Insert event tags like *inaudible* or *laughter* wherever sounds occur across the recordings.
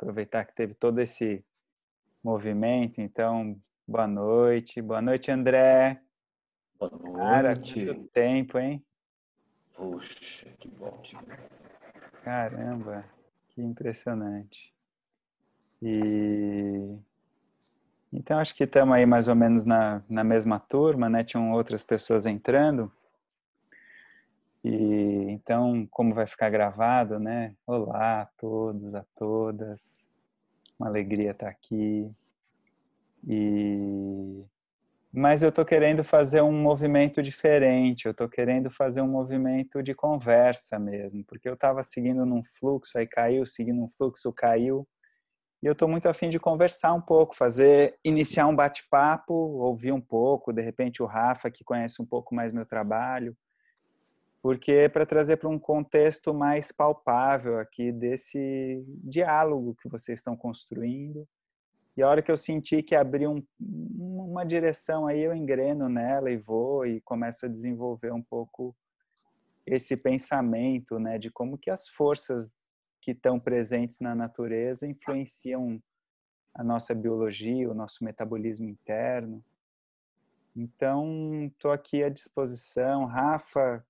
aproveitar que teve todo esse movimento. Então, boa noite. Boa noite, André. Boa noite. Cara, quanto tempo, hein? Puxa, que bom. Caramba, que impressionante. E então acho que estamos aí mais ou menos na, na mesma turma, né? Tinham outras pessoas entrando. E então, como vai ficar gravado, né? Olá a todos, a todas. Uma alegria estar aqui. E mas eu estou querendo fazer um movimento diferente. Eu estou querendo fazer um movimento de conversa mesmo, porque eu estava seguindo num fluxo, aí caiu, seguindo um fluxo, caiu. E eu estou muito afim de conversar um pouco, fazer, iniciar um bate-papo, ouvir um pouco, de repente o Rafa, que conhece um pouco mais meu trabalho, porque é para trazer para um contexto mais palpável aqui desse diálogo que vocês estão construindo. E a hora que eu senti que abriu um, uma direção aí, eu engreno nela e vou e começo a desenvolver um pouco esse pensamento, né, de como que as forças que estão presentes na natureza influenciam a nossa biologia, o nosso metabolismo interno. Então, estou aqui à disposição. Rafa,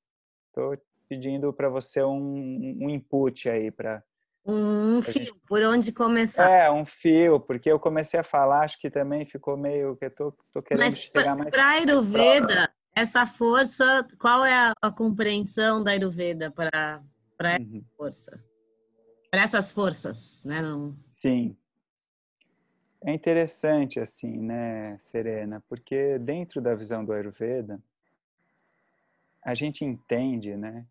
Estou pedindo para você um, um input aí para um fio, gente... por onde começar? É, um fio, porque eu comecei a falar, acho que também ficou meio que eu tô, tô querendo Mas chegar mais. Para Ayurveda, essa força, qual é a, a compreensão da Ayurveda para para essa uhum. força? Para essas forças, né? Não... Sim. É interessante assim, né, Serena, porque dentro da visão do Ayurveda, a gente entende, né?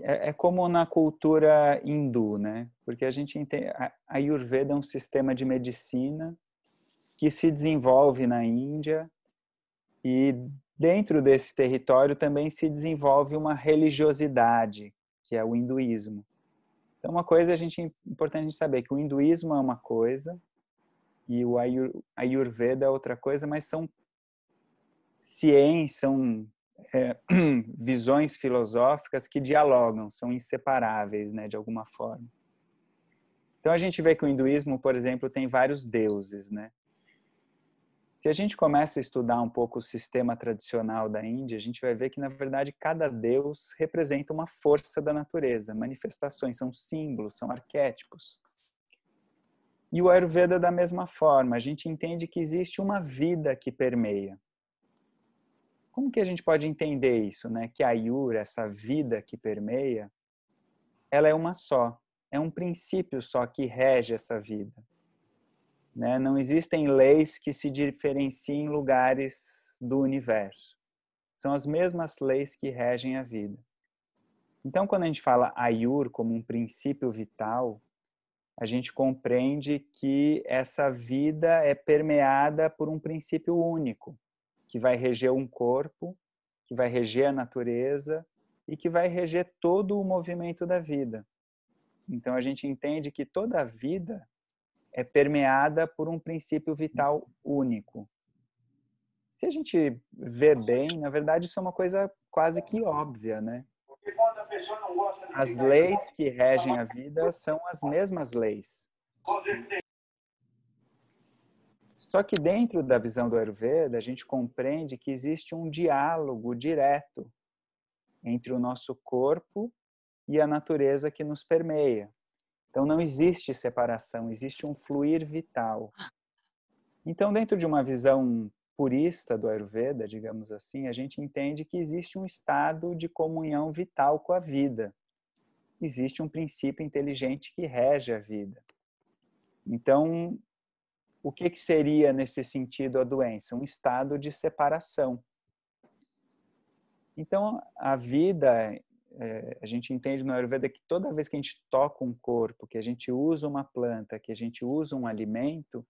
É, é, como na cultura hindu, né? Porque a gente entende, a Ayurveda é um sistema de medicina que se desenvolve na Índia e dentro desse território também se desenvolve uma religiosidade, que é o hinduísmo. Então, uma coisa a gente importante a gente saber que o hinduísmo é uma coisa e o Ayurveda é outra coisa, mas são ciências, são é, *clears throat* visões filosóficas que dialogam, são inseparáveis, né, de alguma forma. Então a gente vê que o hinduísmo, por exemplo, tem vários deuses, né? Se a gente começa a estudar um pouco o sistema tradicional da Índia, a gente vai ver que na verdade cada deus representa uma força da natureza, manifestações, são símbolos, são arquétipos. E o Ayurveda da mesma forma, a gente entende que existe uma vida que permeia. Como que a gente pode entender isso, né? Que a Yura, essa vida que permeia, ela é uma só, é um princípio só que rege essa vida. Né? Não existem leis que se diferenciem em lugares do universo. São as mesmas leis que regem a vida. Então, quando a gente fala Ayur como um princípio vital, a gente compreende que essa vida é permeada por um princípio único, que vai reger um corpo, que vai reger a natureza e que vai reger todo o movimento da vida. Então a gente entende que toda a vida é permeada por um princípio vital único. Se a gente vê bem, na verdade isso é uma coisa quase que óbvia, né? As leis que regem a vida são as mesmas leis. Só que dentro da visão do Ayurveda, a gente compreende que existe um diálogo direto entre o nosso corpo e a natureza que nos permeia. Então não existe separação, existe um fluir vital. Então, dentro de uma visão purista do Ayurveda, digamos assim, a gente entende que existe um estado de comunhão vital com a vida. Existe um princípio inteligente que rege a vida. Então, o que, que seria, nesse sentido, a doença? Um estado de separação. Então, a vida, é, a gente entende no Ayurveda que toda vez que a gente toca um corpo, que a gente usa uma planta, que a gente usa um alimento,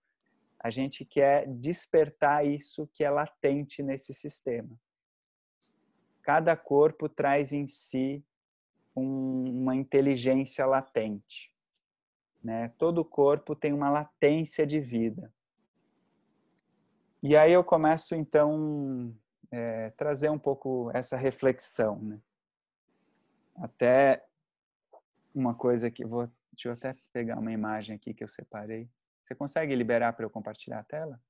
a gente quer despertar isso que é latente nesse sistema. Cada corpo traz em si um, uma inteligência latente. Né? Todo corpo tem uma latência de vida. E aí eu começo então é, trazer um pouco essa reflexão, né? Até uma coisa que vou Deixa eu até pegar uma imagem aqui que eu separei. Você consegue liberar para eu compartilhar a tela?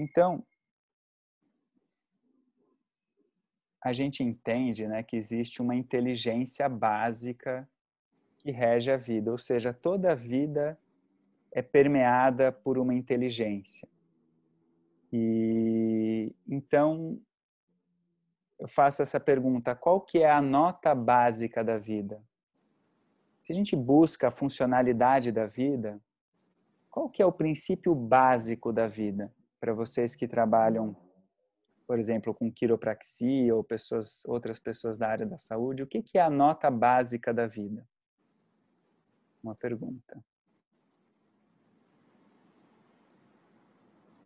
Então, a gente entende né, que existe uma inteligência básica que rege a vida, ou seja, toda a vida é permeada por uma inteligência. E então eu faço essa pergunta: qual que é a nota básica da vida? Se a gente busca a funcionalidade da vida, qual que é o princípio básico da vida para vocês que trabalham, por exemplo, com quiropraxia ou pessoas, outras pessoas da área da saúde? O que que é a nota básica da vida? Uma pergunta.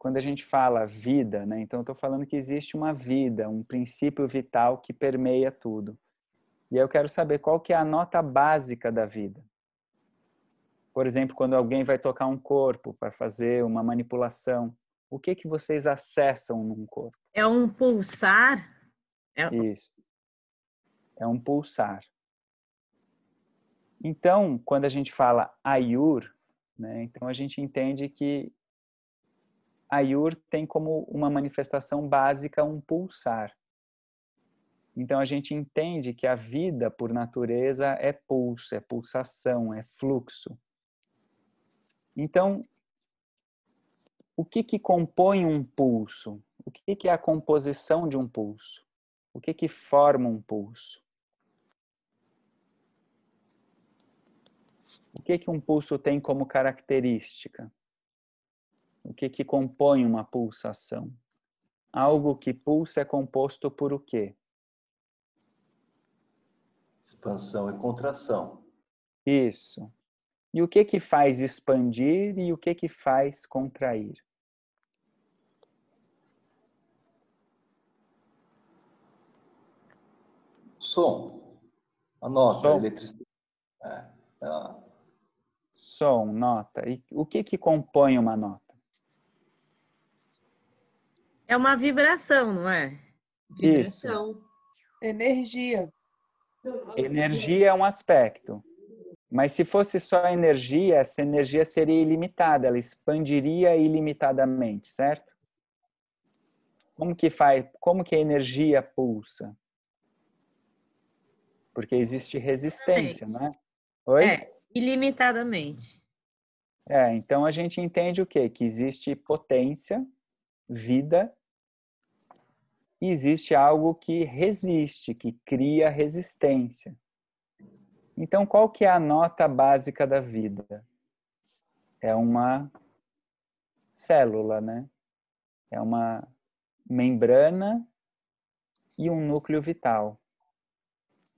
quando a gente fala vida, né, então eu estou falando que existe uma vida, um princípio vital que permeia tudo. E eu quero saber qual que é a nota básica da vida. Por exemplo, quando alguém vai tocar um corpo para fazer uma manipulação, o que que vocês acessam num corpo? É um pulsar? É... Isso. É um pulsar. Então, quando a gente fala ayur, né, então a gente entende que Ayur tem como uma manifestação básica um pulsar. Então a gente entende que a vida, por natureza, é pulso, é pulsação, é fluxo. Então, o que que compõe um pulso? O que que é a composição de um pulso? O que que forma um pulso? O que que um pulso tem como característica? O que, que compõe uma pulsação? Algo que pulsa é composto por o quê? Expansão e contração. Isso. E o que que faz expandir e o que que faz contrair? Som. A nota, Som. a eletricidade. É, é. Som, nota. E o que que compõe uma nota? É uma vibração, não é? Vibração. Isso. Energia. Energia é um aspecto. Mas se fosse só energia, essa energia seria ilimitada, ela expandiria ilimitadamente, certo? Como que faz? Como que a energia pulsa? Porque existe resistência, não é? Oi? É, ilimitadamente. É, então a gente entende o quê? Que existe potência vida, e existe algo que resiste, que cria resistência. Então, qual que é a nota básica da vida? É uma célula, né? É uma membrana e um núcleo vital.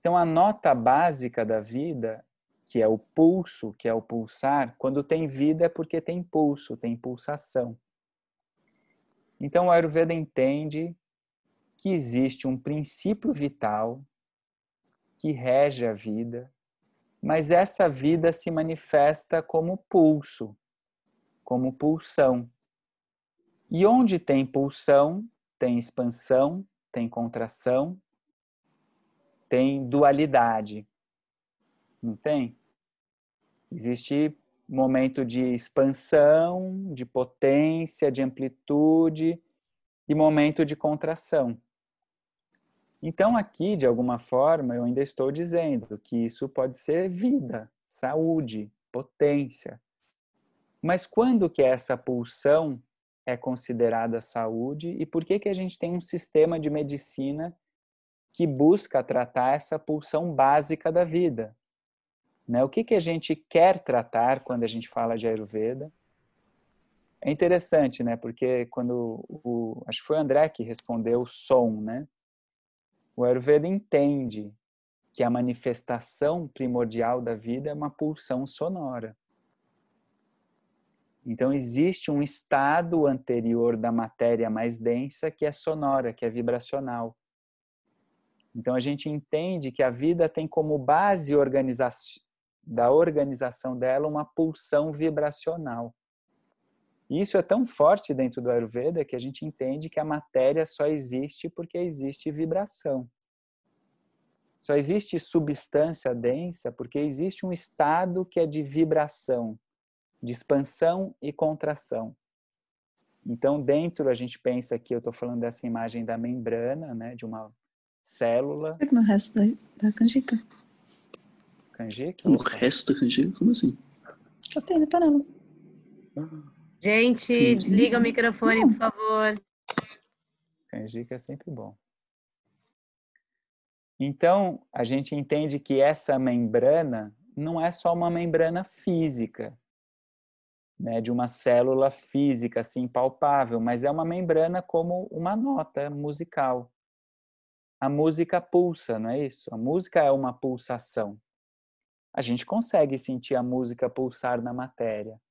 Então, a nota básica da vida, que é o pulso, que é o pulsar, quando tem vida é porque tem pulso, tem pulsação. Então, o Ayurveda entende que existe um princípio vital que rege a vida, mas essa vida se manifesta como pulso, como pulsão. E onde tem pulsão, tem expansão, tem contração, tem dualidade. Não tem? Existe momento de expansão, de potência, de amplitude e momento de contração. Então, aqui, de alguma forma, eu ainda estou dizendo que isso pode ser vida, saúde, potência. Mas quando que essa pulsão é considerada saúde e por que, que a gente tem um sistema de medicina que busca tratar essa pulsão básica da vida? Né? O que, que a gente quer tratar quando a gente fala de Ayurveda? É interessante, né? Porque quando o, acho que foi o André que respondeu o som, né? O Ayurveda entende que a manifestação primordial da vida é uma pulsão sonora. Então existe um estado anterior da matéria mais densa que é sonora, que é vibracional. Então a gente entende que a vida tem como base organização da organização dela uma pulsão vibracional. E isso é tão forte dentro do Ayurveda que a gente entende que a matéria só existe porque existe vibração. Só existe substância densa porque existe um estado que é de vibração, de expansão e contração. Então, dentro a gente pensa que eu estou falando dessa imagem da membrana, né, de uma célula. No resto da, da canjica. Canjica? O resto da canjica? Como assim? Eu tenho na panela. Gente, desliga o microfone, por favor. Canjica é sempre bom. Então, a gente entende que essa membrana não é só uma membrana física, né, de uma célula física assim palpável, mas é uma membrana como uma nota musical. A música pulsa, não é isso? A música é uma pulsação. A gente consegue sentir a música pulsar na matéria.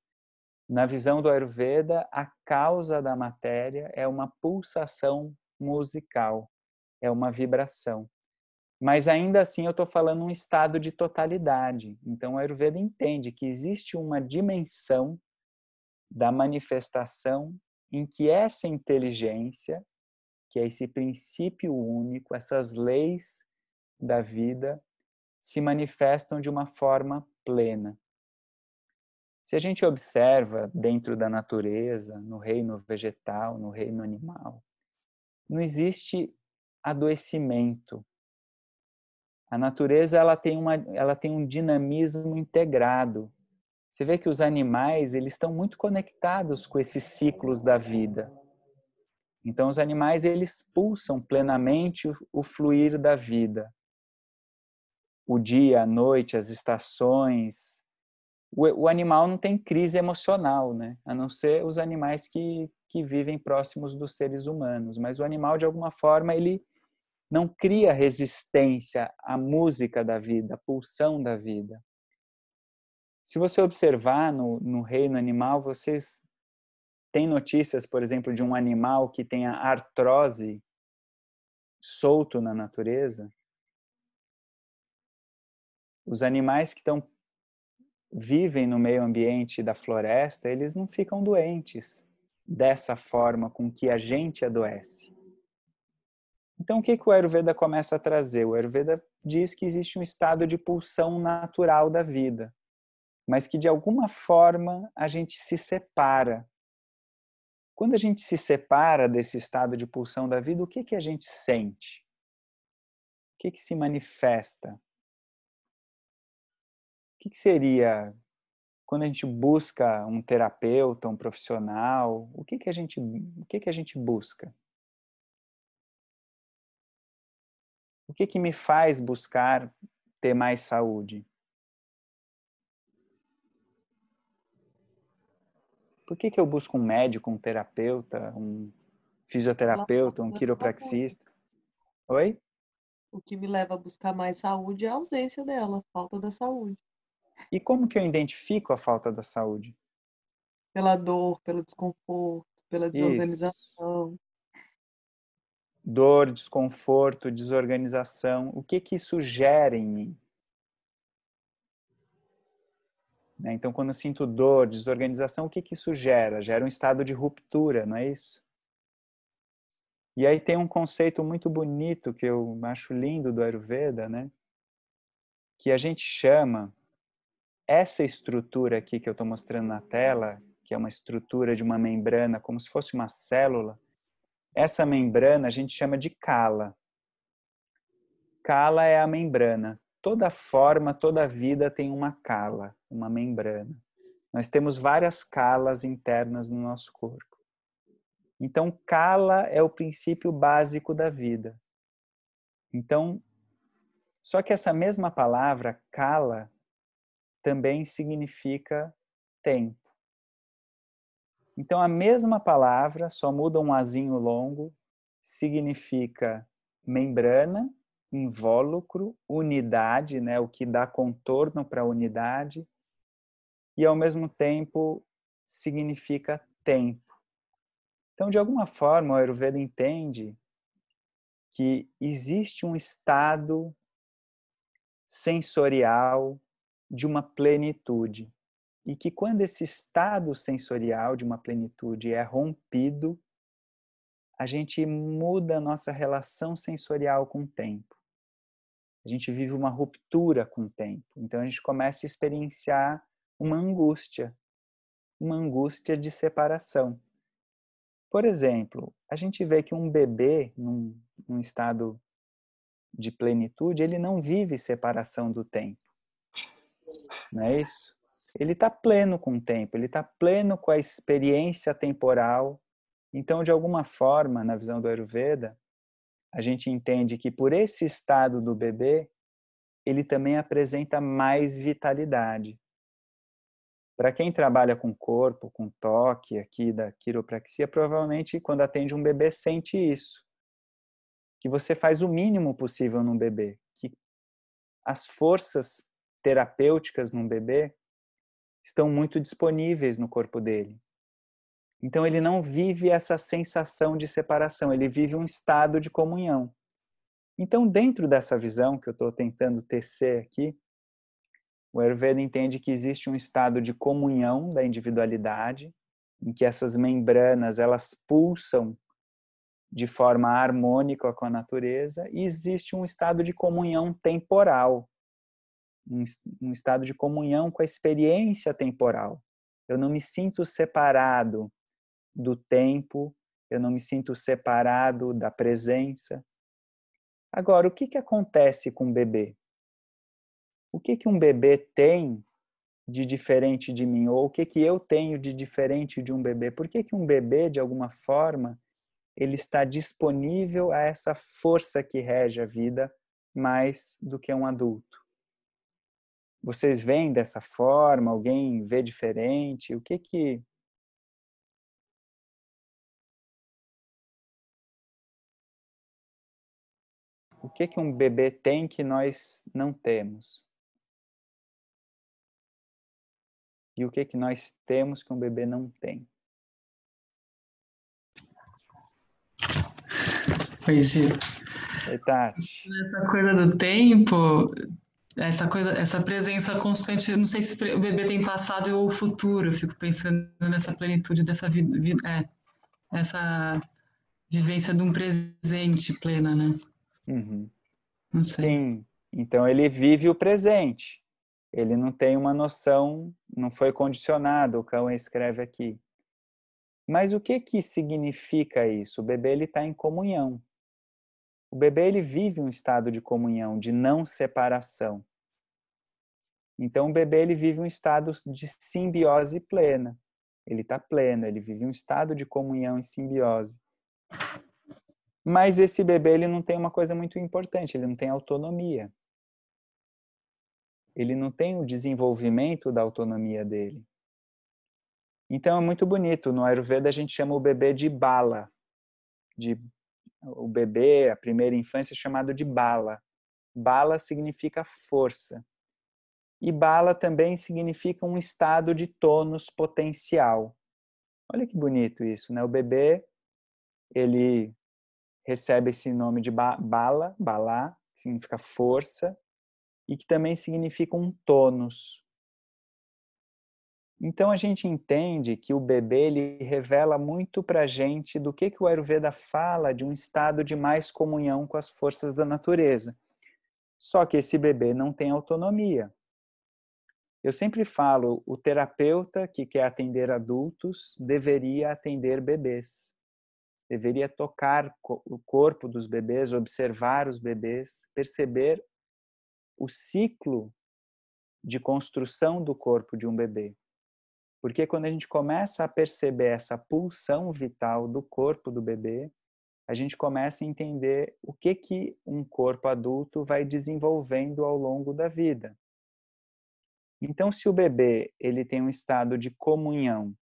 Na visão do Ayurveda, a causa da matéria é uma pulsação musical, é uma vibração. Mas ainda assim eu estou falando um estado de totalidade. Então o Ayurveda entende que existe uma dimensão da manifestação em que essa inteligência, que é esse princípio único, essas leis da vida, se manifestam de uma forma plena. Se a gente observa dentro da natureza, no reino vegetal, no reino animal, não existe adoecimento. A natureza ela tem, uma, ela tem um dinamismo integrado. Você vê que os animais eles estão muito conectados com esses ciclos da vida. Então os animais eles pulsam plenamente o, fluir da vida. O dia, a noite, as estações. O, o animal não tem crise emocional, né? A não ser os animais que, que vivem próximos dos seres humanos. Mas o animal de alguma forma ele não cria resistência à música da vida, à pulsão da vida. Se você observar no, no reino animal, vocês têm notícias, por exemplo, de um animal que tenha artrose solto na natureza? Os animais que estão vivem no meio ambiente da floresta, eles não ficam doentes dessa forma com que a gente adoece. Então, o que, que o Ayurveda começa a trazer? O Ayurveda diz que existe um estado de pulsão natural da vida mas que de alguma forma a gente se separa. Quando a gente se separa desse estado de pulsão da vida, o que, que a gente sente? O que, que se manifesta? O que, que seria quando a gente busca um terapeuta, um profissional? O que, que, a, gente, o que, que a gente busca? O que, que me faz buscar ter mais saúde? Por que, que eu busco um médico, um terapeuta, um fisioterapeuta, um quiropraxista? Oi? O que me leva a buscar mais saúde é a ausência dela, a falta da saúde. E como que eu identifico a falta da saúde? Pela dor, pelo desconforto, pela desorganização. Isso. Dor, desconforto, desorganização. O que que isso gera em mim? Né? Então, quando eu sinto dor, desorganização, o que, que isso gera? Gera um estado de ruptura, não é isso? E aí tem um conceito muito bonito que eu acho lindo do Ayurveda, né? Que a gente chama essa estrutura aqui que eu estou mostrando na tela, que é uma estrutura de uma membrana, como se fosse uma célula, essa membrana a gente chama de cala. Cala é a membrana toda forma, toda vida tem uma cala, uma membrana. Nós temos várias calas internas no nosso corpo. Então, cala é o princípio básico da vida. Então, só que essa mesma palavra, cala, também significa tempo. Então, a mesma palavra, só muda um azinho longo, significa membrana invólucro, unidade, né, o que dá contorno para a unidade, e ao mesmo tempo significa tempo. Então, de alguma forma, o Ayurveda entende que existe um estado sensorial de uma plenitude. e que quando esse estado sensorial de uma plenitude é rompido, a gente muda a nossa relação sensorial com o tempo. A gente vive uma ruptura com o tempo. Então a gente começa a experienciar uma angústia, uma angústia de separação. Por exemplo, a gente vê que um bebê, num, num estado de plenitude, ele não vive separação do tempo. Não é isso? Ele está pleno com o tempo, ele está pleno com a experiência temporal. Então, de alguma forma, na visão do Ayurveda, a gente entende que por esse estado do bebê, ele também apresenta mais vitalidade. Para quem trabalha com corpo, com toque aqui da quiropraxia, provavelmente quando atende um bebê sente isso. Que você faz o mínimo possível num bebê, que as forças terapêuticas num bebê estão muito disponíveis no corpo dele. Então ele não vive essa sensação de separação, ele vive um estado de comunhão. Então, dentro dessa visão que eu estou tentando tecer aqui, o Ayurveda entende que existe um estado de comunhão da individualidade, em que essas membranas elas pulsam de forma harmônica com a natureza, e existe um estado de comunhão temporal, um, estado de comunhão com a experiência temporal. Eu não me sinto separado do tempo, eu não me sinto separado da presença. Agora, o que, que acontece com o bebê? O que, que um bebê tem de diferente de mim? Ou o que, que eu tenho de diferente de um bebê? Por que, que um bebê, de alguma forma, ele está disponível a essa força que rege a vida mais do que um adulto? Vocês veem dessa forma? Alguém vê diferente? O que que O que que um bebê tem que nós não temos? E o que que nós temos que um bebê não tem. Oi, Gil. Oi, Tati. Essa coisa do tempo, essa coisa, essa presença constante, não sei se o bebê tem passado ou futuro, eu fico pensando nessa plenitude dessa vida, é, essa vivência de um presente plena, né? Uhum. Sim, então ele vive o presente ele não tem uma noção, não foi condicionado, o cão escreve aqui. Mas o que que significa isso? O bebê ele está em comunhão. O bebê ele vive um estado de comunhão, de não separação. Então o bebê ele vive um estado de simbiose plena. Ele está pleno, ele vive um estado de comunhão e simbiose. Mas esse bebê ele não tem uma coisa muito importante, ele não tem autonomia ele não tem o desenvolvimento da autonomia dele. Então é muito bonito. No Ayurveda a gente chama o bebê de bala. De, o bebê, a primeira infância, é chamado de bala. Bala significa força. E bala também significa um estado de tônus potencial. Olha que bonito isso, né? O bebê, ele recebe esse nome de bala, balá, significa força, e que também significa um tônus. Então a gente entende que o bebê ele revela muito para a gente do que, que o Ayurveda fala de um estado de mais comunhão com as forças da natureza. Só que esse bebê não tem autonomia. Eu sempre falo, o terapeuta que quer atender adultos deveria atender bebês. Deveria tocar o corpo dos bebês, observar os bebês, perceber o ciclo de construção do corpo de um bebê. Porque quando a gente começa a perceber essa pulsão vital do corpo do bebê, a gente começa a entender o que que um corpo adulto vai desenvolvendo ao longo da vida. Então, se o bebê ele tem um estado de comunhão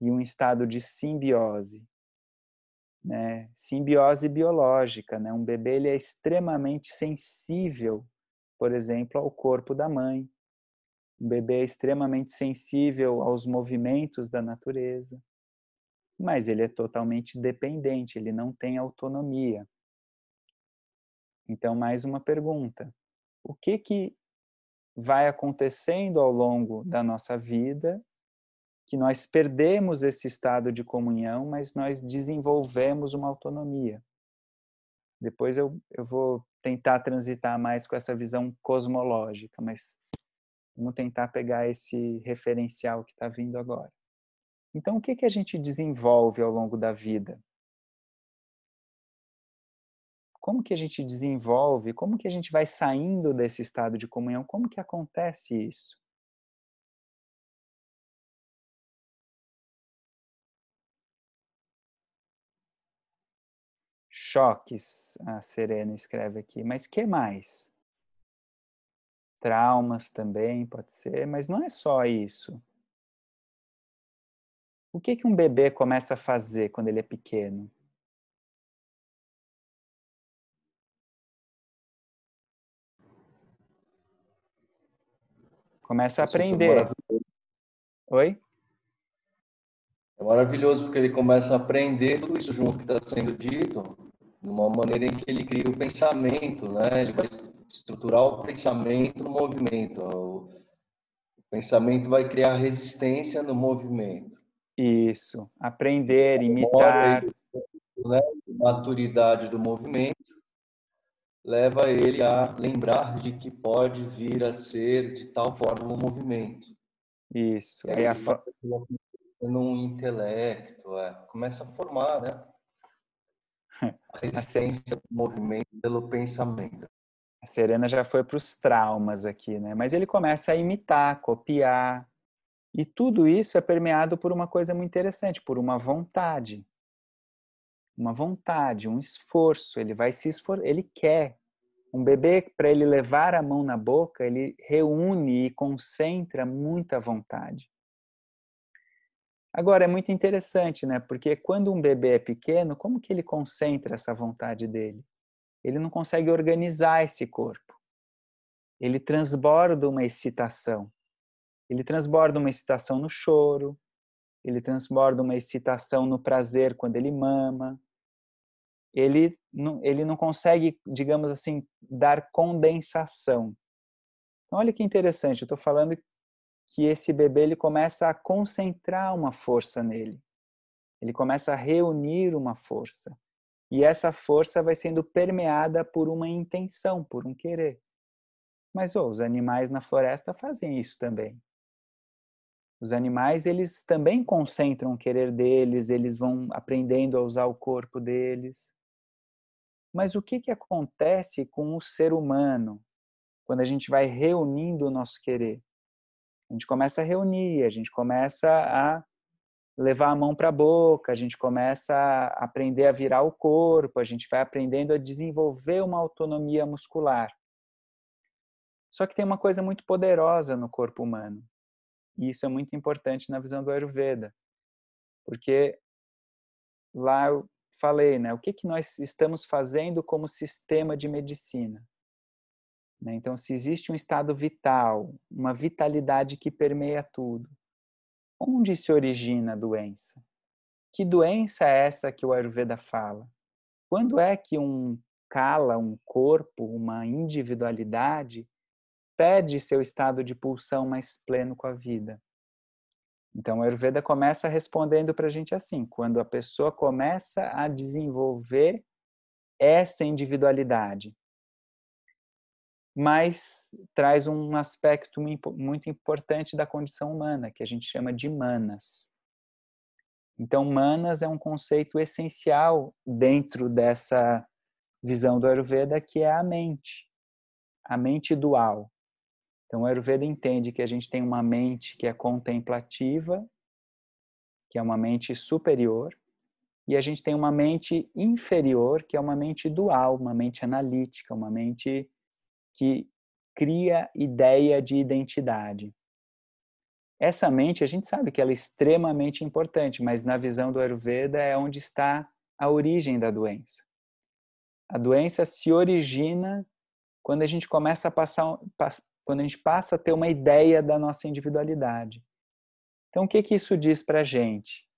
e um estado de simbiose, né? simbiose biológica, né? um bebê ele é extremamente sensível por exemplo, ao corpo da mãe. O bebê é extremamente sensível aos movimentos da natureza, mas ele é totalmente dependente, ele não tem autonomia. Então, mais uma pergunta: o que que vai acontecendo ao longo da nossa vida, que nós perdemos esse estado de comunhão, mas nós desenvolvemos uma autonomia. Depois eu, eu vou tentar transitar mais com essa visão cosmológica, mas vamos tentar pegar esse referencial que está vindo agora. Então, o que, que a gente desenvolve ao longo da vida? Como que a gente desenvolve? Como que a gente vai saindo desse estado de comunhão? Como que acontece isso? Choques, a Serena escreve aqui. Mas que mais? Traumas também pode ser, mas não é só isso. O que que um bebê começa a fazer quando ele é pequeno? Começa a aprender. Oi? É maravilhoso porque ele começa a aprender tudo isso junto que está sendo dito de uma maneira em que ele cria o pensamento, né? Ele vai estruturar o pensamento no movimento. O pensamento vai criar resistência no movimento. Isso. Aprender, imitar. Né? Maturidade do movimento leva ele a lembrar de que pode vir a ser de tal forma um movimento. Isso. Aí a... num intelecto, é. começa a formar, né? A resistência do movimento pelo pensamento. A Serena já foi para os traumas aqui, né? Mas ele começa a imitar, copiar. E tudo isso é permeado por uma coisa muito interessante, por uma vontade. Uma vontade, um esforço. Ele vai se esforçar, ele quer. Um bebê, para ele levar a mão na boca, ele reúne e concentra muita vontade. Agora, é muito interessante, né? Porque quando um bebê é pequeno, como que ele concentra essa vontade dele? Ele não consegue organizar esse corpo. Ele transborda uma excitação. Ele transborda uma excitação no choro, ele transborda uma excitação no prazer quando ele mama. Ele não, ele não consegue, digamos assim, dar condensação. Então, olha que interessante, eu estou falando que esse bebê ele começa a concentrar uma força nele. Ele começa a reunir uma força. E essa força vai sendo permeada por uma intenção, por um querer. Mas oh, os animais na floresta fazem isso também. Os animais, eles também concentram o querer deles, eles vão aprendendo a usar o corpo deles. Mas o que, que acontece com o ser humano quando a gente vai reunindo o nosso querer? A gente começa a reunir, a gente começa a levar a mão para a boca, a gente começa a aprender a virar o corpo, a gente vai aprendendo a desenvolver uma autonomia muscular. Só que tem uma coisa muito poderosa no corpo humano. E isso é muito importante na visão do Ayurveda. Porque lá eu falei, né, o que que nós estamos fazendo como sistema de medicina? Né? Então, se existe um estado vital, uma vitalidade que permeia tudo, onde se origina a doença? Que doença é essa que o Ayurveda fala? Quando é que um kala, um corpo, uma individualidade perde seu estado de pulsão mais pleno com a vida? Então, o Ayurveda começa respondendo para a gente assim: quando a pessoa começa a desenvolver essa individualidade, mas traz um aspecto muito importante da condição humana, que a gente chama de manas. Então, manas é um conceito essencial dentro dessa visão do Ayurveda, que é a mente, a mente dual. Então, o Ayurveda entende que a gente tem uma mente que é contemplativa, que é uma mente superior, e a gente tem uma mente inferior, que é uma mente dual, uma mente analítica, uma mente que cria ideia de identidade. Essa mente, a gente sabe que ela é extremamente importante, mas na visão do Ayurveda é onde está a origem da doença. A doença se origina quando a gente começa a passar, quando a gente passa a ter uma ideia da nossa individualidade. Então, o que que isso diz para a gente?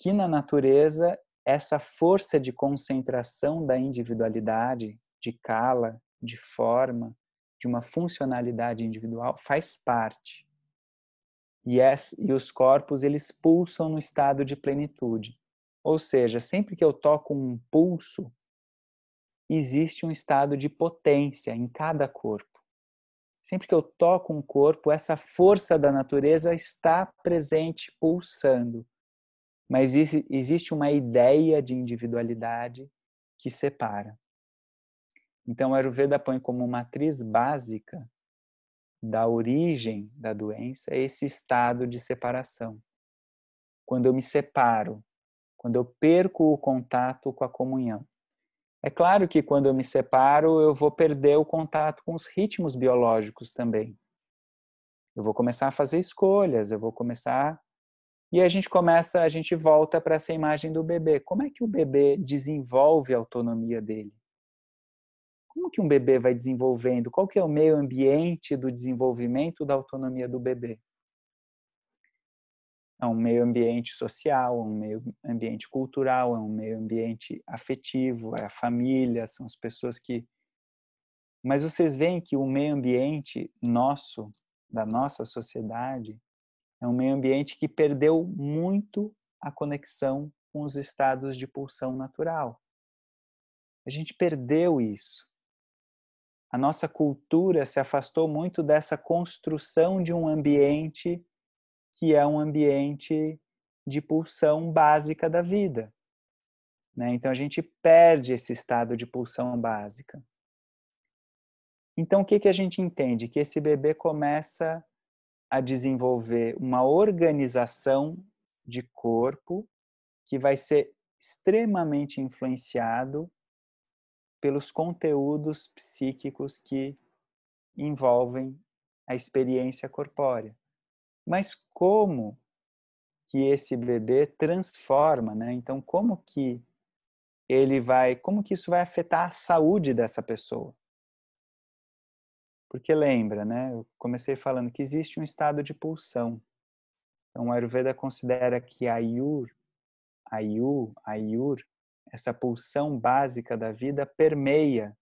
Que na natureza essa força de concentração da individualidade, de cala, de forma, de uma funcionalidade individual faz parte. E, e os corpos, eles pulsam no estado de plenitude. Ou seja, sempre que eu toco um pulso, existe um estado de potência em cada corpo. Sempre que eu toco um corpo, essa força da natureza está presente, pulsando. Mas existe uma ideia de individualidade que separa. Então, o Ayurveda põe como matriz básica da origem da doença esse estado de separação. Quando eu me separo, quando eu perco o contato com a comunhão. É claro que quando eu me separo, eu vou perder o contato com os ritmos biológicos também. Eu vou começar a fazer escolhas, eu vou começar e a gente começa, a gente volta para essa imagem do bebê. Como é que o bebê desenvolve a autonomia dele? Como que um bebê vai desenvolvendo? Qual que é o meio ambiente do desenvolvimento da autonomia do bebê? É um meio ambiente social, é um meio ambiente cultural, é um meio ambiente afetivo, é a família, são as pessoas que. Mas vocês veem que o meio ambiente nosso, da nossa sociedade, é um meio ambiente que perdeu muito a conexão com os estados de pulsão natural. A gente perdeu isso. A nossa cultura se afastou muito dessa construção de um ambiente que é um ambiente de pulsão básica da vida. Né? Então a gente perde esse estado de pulsão básica. Então o que, que a gente entende? Que esse bebê começa a desenvolver uma organização de corpo que vai ser extremamente influenciado pelos conteúdos psíquicos que envolvem a experiência corpórea. Mas como que esse bebê transforma, né? Então, como que ele vai, como que isso vai afetar a saúde dessa pessoa? Porque lembra, né? Eu comecei falando que existe um estado de pulsão. Então, o Ayurveda considera que a Ayur, Ayu, Ayur, essa pulsão básica da vida permeia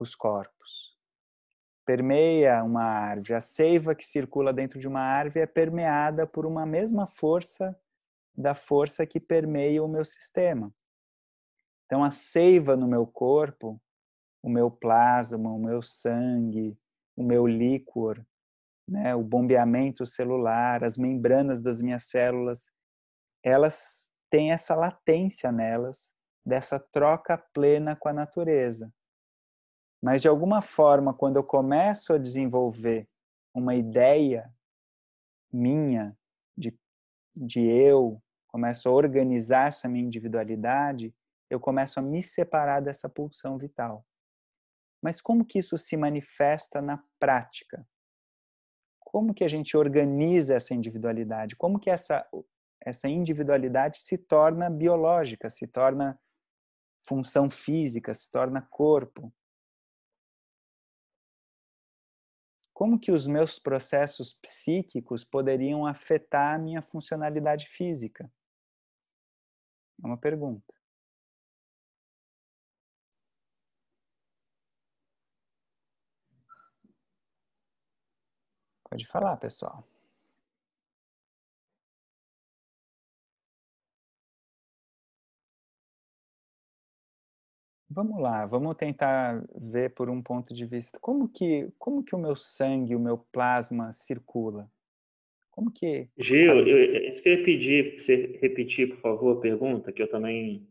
os corpos. Permeia uma árvore. A seiva que circula dentro de uma árvore é permeada por uma mesma força da força que permeia o meu sistema. Então, a seiva no meu corpo, o meu plasma, o meu sangue, o meu líquor, né, o bombeamento celular, as membranas das minhas células, elas têm essa latência nelas dessa troca plena com a natureza. Mas de alguma forma, quando eu começo a desenvolver uma ideia minha de, de eu, começo a organizar essa minha individualidade, eu começo a me separar dessa pulsão vital. Mas como que isso se manifesta na prática? Como que a gente organiza essa individualidade? Como que essa essa individualidade se torna biológica, se torna função física, se torna corpo? Como que os meus processos psíquicos poderiam afetar a minha funcionalidade física? É uma pergunta. Pode falar, pessoal. Vamos lá, vamos tentar ver por um ponto de vista como que como que o meu sangue, o meu plasma circula. Como que Gil, as... eu, eu queria pedir para você repetir, por favor, a pergunta que eu também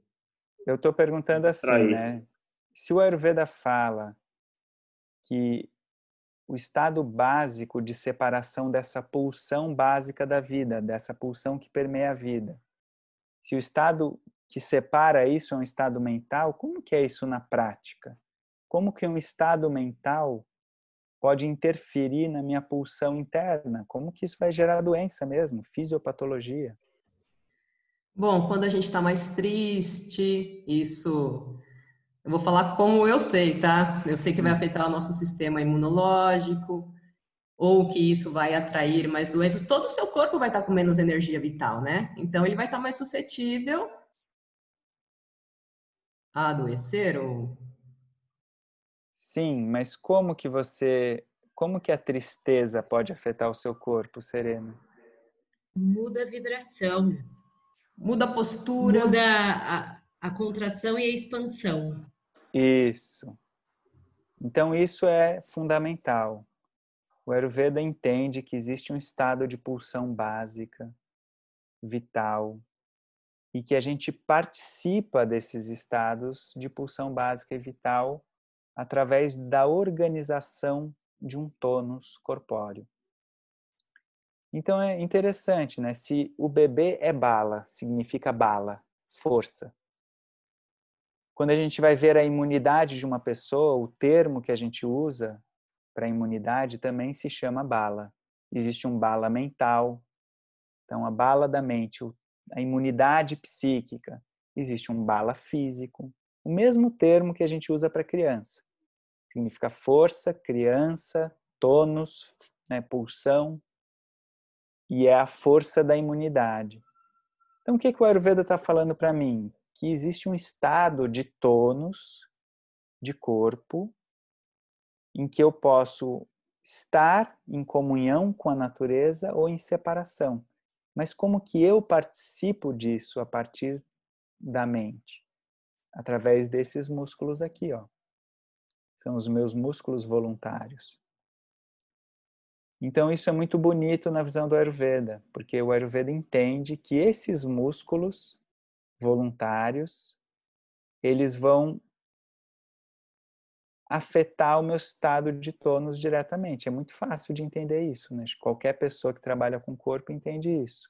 Eu estou perguntando assim, né? Se o Ayurveda fala que o estado básico de separação dessa pulsão básica da vida, dessa pulsão que permeia a vida. Se o estado que separa isso é um estado mental, como que é isso na prática? Como que um estado mental pode interferir na minha pulsão interna? Como que isso vai gerar doença mesmo, fisiopatologia? Bom, quando a gente está mais triste, isso eu vou falar como eu sei, tá? Eu sei que vai hum. afetar o nosso sistema imunológico, ou que isso vai atrair mais doenças. Todo o seu corpo vai estar com menos energia vital, né? Então, ele vai estar mais suscetível a adoecer ou Sim, mas como que você, como que a tristeza pode afetar o seu corpo, Serena? Muda a vibração. Muda a postura. Muda a, a contração e a expansão. Isso. Então isso é fundamental. O Ayurveda entende que existe um estado de pulsão básica, vital, e que a gente participa desses estados de pulsão básica e vital através da organização de um tônus corpóreo. Então é interessante, né? Se o bebê é bala, significa bala, força. Quando a gente vai ver a imunidade de uma pessoa, o termo que a gente usa para imunidade também se chama bala. Existe um bala mental, então a bala da mente, a imunidade psíquica. Existe um bala físico, o mesmo termo que a gente usa para criança. Significa força, criança, tônus, né, pulsão, e é a força da imunidade. Então, o que, que o Ayurveda está falando para mim? Que existe um estado de tônus de corpo em que eu posso estar em comunhão com a natureza ou em separação. Mas como que eu participo disso a partir da mente? Através desses músculos aqui, ó. São os meus músculos voluntários. Então isso é muito bonito na visão do Ayurveda, porque o Ayurveda entende que esses músculos voluntários, eles vão afetar o meu estado de tônus diretamente. É muito fácil de entender isso, né? Qualquer pessoa que trabalha com o corpo entende isso.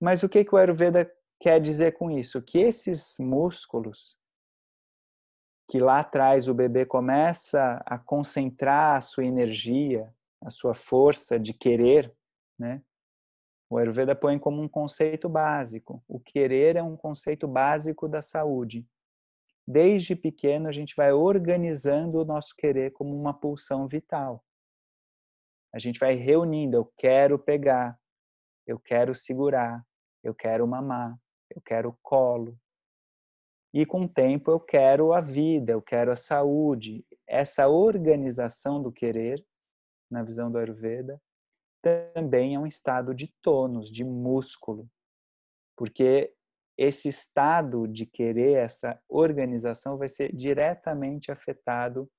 Mas o que, que o Ayurveda quer dizer com isso? Que esses músculos, que lá atrás o bebê começa a concentrar a sua energia, a sua força de querer, né? O Ayurveda põe como um conceito básico. O querer é um conceito básico da saúde desde pequeno a gente vai organizando o nosso querer como uma pulsão vital. A gente vai reunindo, eu quero pegar, eu quero segurar, eu quero mamar, eu quero colo. E com o tempo eu quero a vida, eu quero a saúde. Essa organização do querer, na visão do Ayurveda, também é um estado de tônus, de músculo. Porque esse estado de querer, essa organização, vai ser diretamente afetado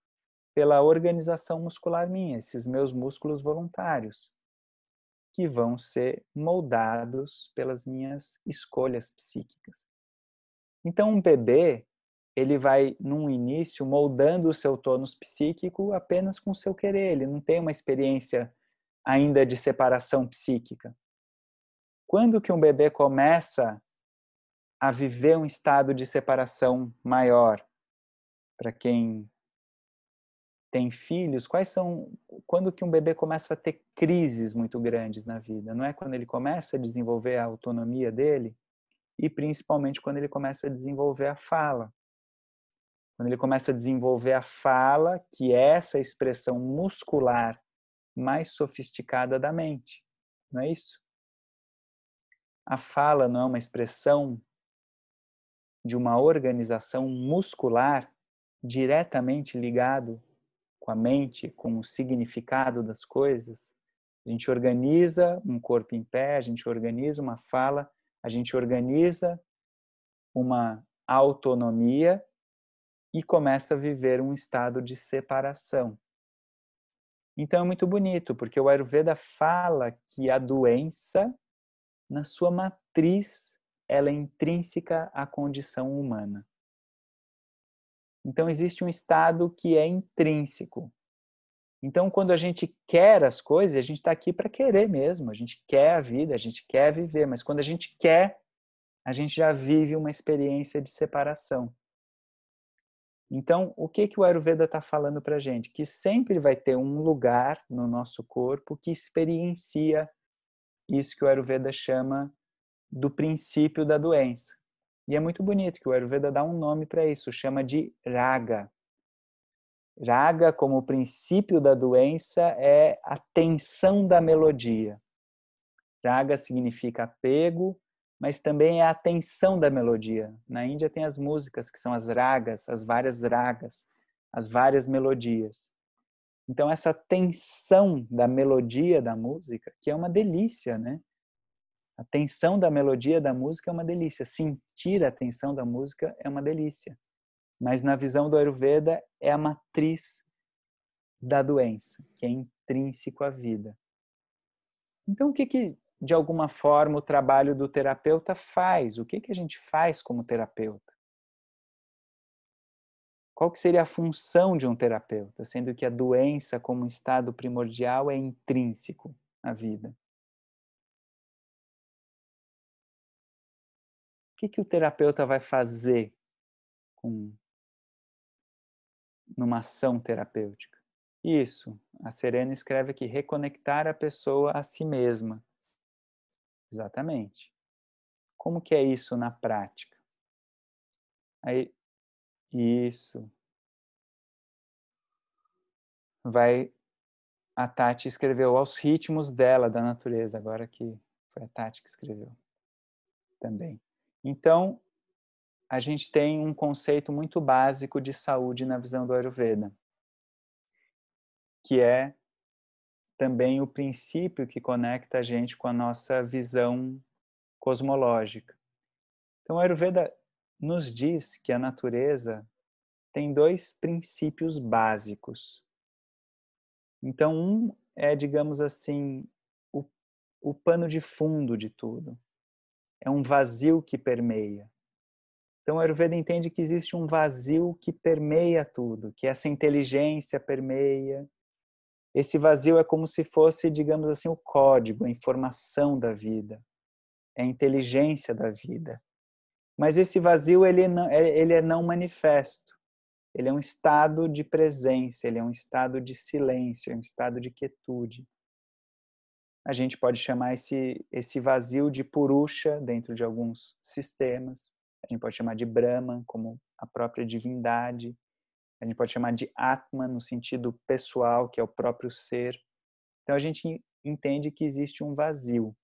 pela organização muscular minha, esses meus músculos voluntários, que vão ser moldados pelas minhas escolhas psíquicas. Então, um bebê, ele vai, num início, moldando o seu tônus psíquico apenas com o seu querer, ele não tem uma experiência ainda de separação psíquica. Quando que um bebê começa a viver um estado de separação maior. Para quem tem filhos, quais são quando que um bebê começa a ter crises muito grandes na vida? Não é quando ele começa a desenvolver a autonomia dele e principalmente quando ele começa a desenvolver a fala. Quando ele começa a desenvolver a fala, que é essa expressão muscular mais sofisticada da mente. Não é isso? A fala não é uma expressão de uma organização muscular diretamente ligado com a mente, com o significado das coisas. A gente organiza um corpo em pé, a gente organiza uma fala, a gente organiza uma autonomia e começa a viver um estado de separação. Então é muito bonito, porque o Ayurveda fala que a doença, na sua matriz, ela é intrínseca à condição humana. Então existe um estado que é intrínseco. Então quando a gente quer as coisas, a gente está aqui para querer mesmo. A gente quer a vida, a gente quer viver. Mas quando a gente quer, a gente já vive uma experiência de separação. Então, o que, que o Ayurveda está falando para a gente? Que sempre vai ter um lugar no nosso corpo que experiencia isso que o Ayurveda chama do princípio da doença. E é muito bonito que o Ayurveda dá um nome para isso, chama de raga. Raga, como o princípio da doença, é a tensão da melodia. Raga significa apego, mas também é a tensão da melodia. Na Índia tem as músicas que são as ragas, as várias ragas. as várias melodias. Então essa tensão da melodia da música, que é uma delícia, né? A tensão da melodia da música é uma delícia. Sentir a tensão da música é uma delícia. Mas na visão do Ayurveda é a matriz da doença, que é intrínseco à vida. Então o que que de alguma forma o trabalho do terapeuta faz? O que que a gente faz como terapeuta? Qual que seria a função de um terapeuta, sendo que a doença como estado primordial é intrínseco à vida? Que, que o terapeuta vai fazer com numa ação terapêutica? Isso, a Serena escreve aqui, reconectar a pessoa a si mesma. Exatamente. Como que é isso na prática? Aí, isso. Vai, a Tati escreveu aos ritmos dela, da natureza, agora que foi a Tati que escreveu também. Então, a gente tem um conceito muito básico de saúde na visão do Ayurveda, que é também o princípio que conecta a gente com a nossa visão cosmológica. Então, o Ayurveda nos diz que a natureza tem dois princípios básicos. Então, um é, digamos assim, o, o pano de fundo de tudo é um vazio que permeia. Então, a Ayurveda entende que existe um vazio que permeia tudo, que essa inteligência permeia. Esse vazio é como se fosse, digamos assim, o código, a informação da vida, é a inteligência da vida. Mas esse vazio ele não, é, ele é não manifesto. Ele é um estado de presença, ele é um estado de silêncio, é um estado de quietude a gente pode chamar esse, esse vazio de Purusha dentro de alguns sistemas. A gente pode chamar de Brahman, como a própria divindade. A gente pode chamar de Atman, no sentido pessoal, que é o próprio ser. Então a gente entende que existe um vazio.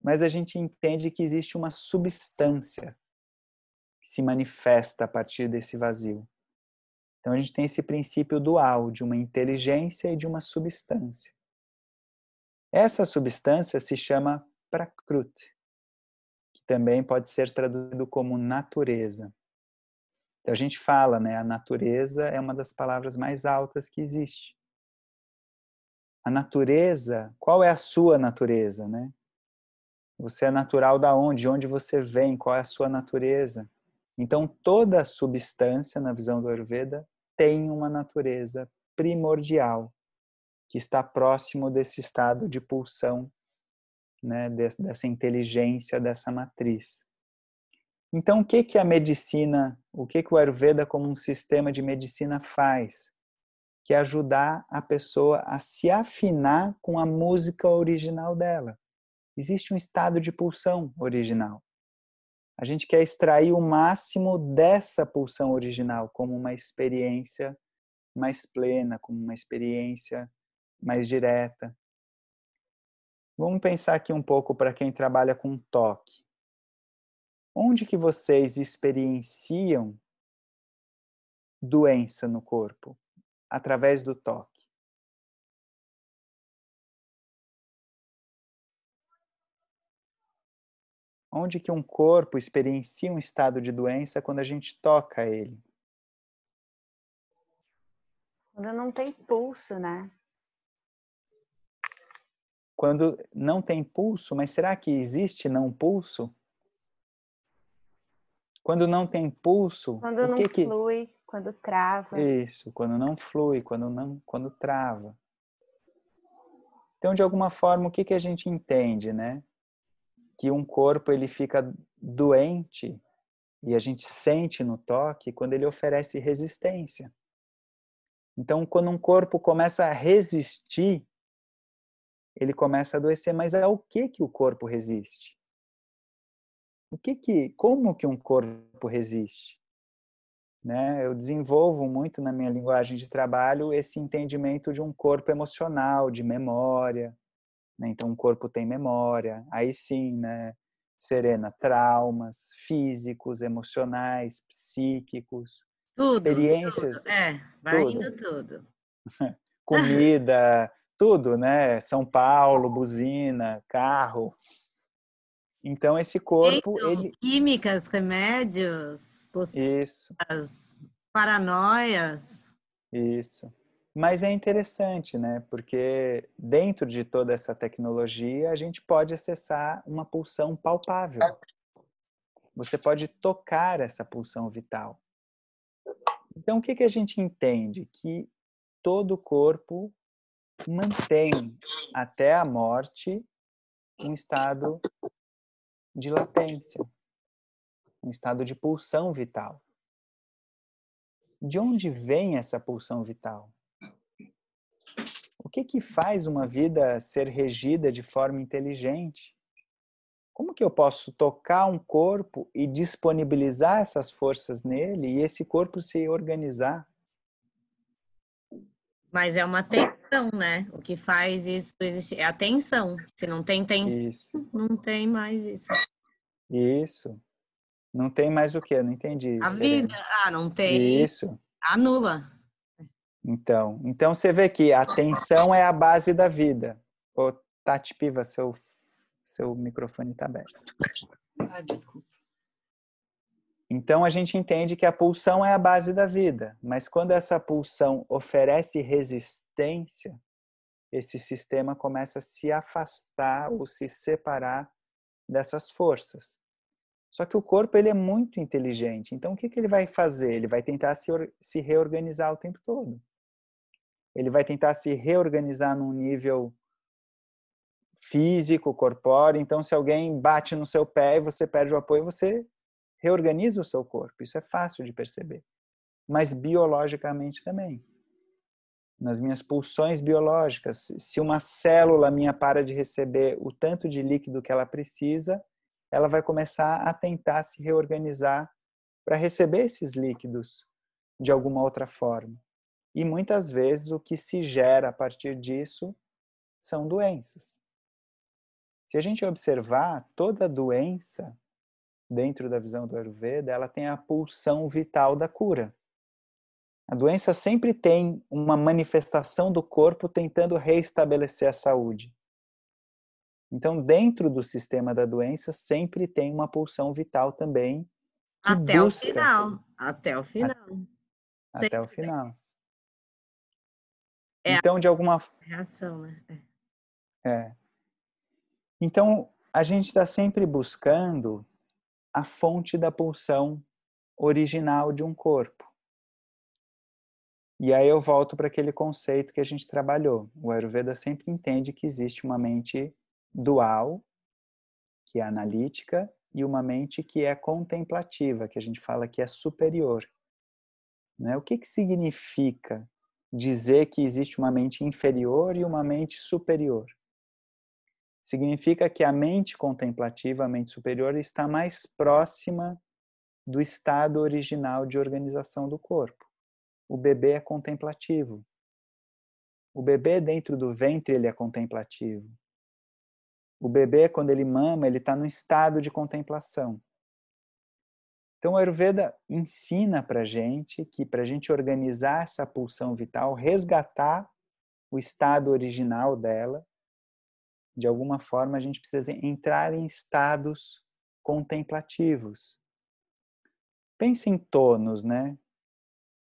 Mas a gente entende que existe uma substância que se manifesta a partir desse vazio. Então a gente tem esse princípio dual de uma inteligência e de uma substância. Essa substância se chama Prakruti, que também pode ser traduzido como natureza. Então a gente fala, né, a natureza é uma das palavras mais altas que existe. A natureza, qual é a sua natureza, né? Você é natural da onde? De onde você vem? Qual é a sua natureza? Então toda substância na visão do Ayurveda tem uma natureza primordial que está próximo desse estado de pulsão, né, dessa inteligência, dessa matriz. Então, o que que a medicina, o que que o Ayurveda como um sistema de medicina faz? Que é ajudar a pessoa a se afinar com a música original dela. Existe um estado de pulsão original. A gente quer extrair o máximo dessa pulsão original como uma experiência mais plena, como uma experiência mais direta. Vamos pensar aqui um pouco para quem trabalha com toque. Onde que vocês experienciam doença no corpo através do toque? Onde que um corpo experiencia um estado de doença quando a gente toca ele? Quando não tem pulso, né? Quando não tem pulso, mas será que existe não pulso? Quando não tem pulso, quando o que não flui, que... quando trava. Isso, quando não flui, quando não, quando trava. Então, de alguma forma, o que que a gente entende, né? Que um corpo ele fica doente e a gente sente no toque quando ele oferece resistência. Então, quando um corpo começa a resistir ele começa a adoecer. Mas ao que que o corpo resiste? O que que, como que um corpo resiste? Né? Eu desenvolvo muito na minha linguagem de trabalho esse entendimento de um corpo emocional, de memória. Né? Então, o corpo tem memória. Aí sim, né? Serena, traumas físicos, emocionais, psíquicos. Tudo, experiências. tudo. É, vai tudo. indo tudo. *laughs* comida, tudo, né? São Paulo, buzina, carro. Então esse corpo, Então, ele Químicas, remédios, isso, posturas, paranoias. isso. Mas é interessante, né? Porque dentro de toda essa tecnologia, a gente pode acessar uma pulsão palpável. Você pode tocar essa pulsão vital. Então, o que, que a gente entende? Que todo o corpo mantém até a morte um estado de latência, um estado de pulsão vital. De onde vem essa pulsão vital? O que que faz uma vida ser regida de forma inteligente? Como que eu posso tocar um corpo e disponibilizar essas forças nele e esse corpo se organizar? Mas é uma tensão, né? O que faz isso existir é a tensão. Se não tem tensão, Isso, não tem mais isso. isso. Não tem mais o que? Eu não entendi. A Serena. vida, ah, não tem. Isso. Anula. Então, então você vê que a atenção é a base da vida. Ô, Tati Piva, seu, seu microfone está aberto. Ah, desculpa. Então a gente entende que a pulsão é a base da vida, mas quando essa pulsão oferece resistência, esse sistema começa a se afastar ou se separar dessas forças. Só que o corpo ele é muito inteligente, então o que, que ele vai fazer? Ele vai tentar se, se reorganizar o tempo todo. Ele vai tentar se reorganizar num nível físico, corpóreo. Então, se alguém bate no seu pé e você perde o apoio, você reorganiza o seu corpo. Isso é fácil de perceber. Mas biologicamente também. Nas minhas pulsões biológicas, se uma célula minha para de receber o tanto de líquido que ela precisa, ela vai começar a tentar se reorganizar para receber esses líquidos de alguma outra forma. E muitas vezes o que se gera a partir disso são doenças. Se a gente observar, toda doença dentro da visão do Ayurveda, ela tem a pulsão vital da cura. A doença sempre tem uma manifestação do corpo tentando reestabelecer a saúde. Então, dentro do sistema da doença, sempre tem uma pulsão vital também. Até o final. Até o final. Até o Sempre. final. É Então, de alguma Reação, né? É. É. Então, a gente está sempre buscando a fonte da pulsão original de um corpo. E aí eu volto para aquele conceito que a gente trabalhou. O Ayurveda sempre entende que existe uma mente dual, que é analítica, e uma mente que é contemplativa, que a gente fala que é superior. Né? O que, que significa dizer que existe uma mente inferior e uma mente superior? Significa que a mente contemplativa, a mente superior, está mais próxima do estado original de organização do corpo. O bebê é contemplativo. O bebê dentro do ventre ele é contemplativo. O bebê quando ele mama ele está no estado de contemplação. Então o Ayurveda ensina para gente que para a gente organizar essa pulsão vital, resgatar o estado original dela, de alguma forma a gente precisa entrar em estados contemplativos. Pensa em tônus, né?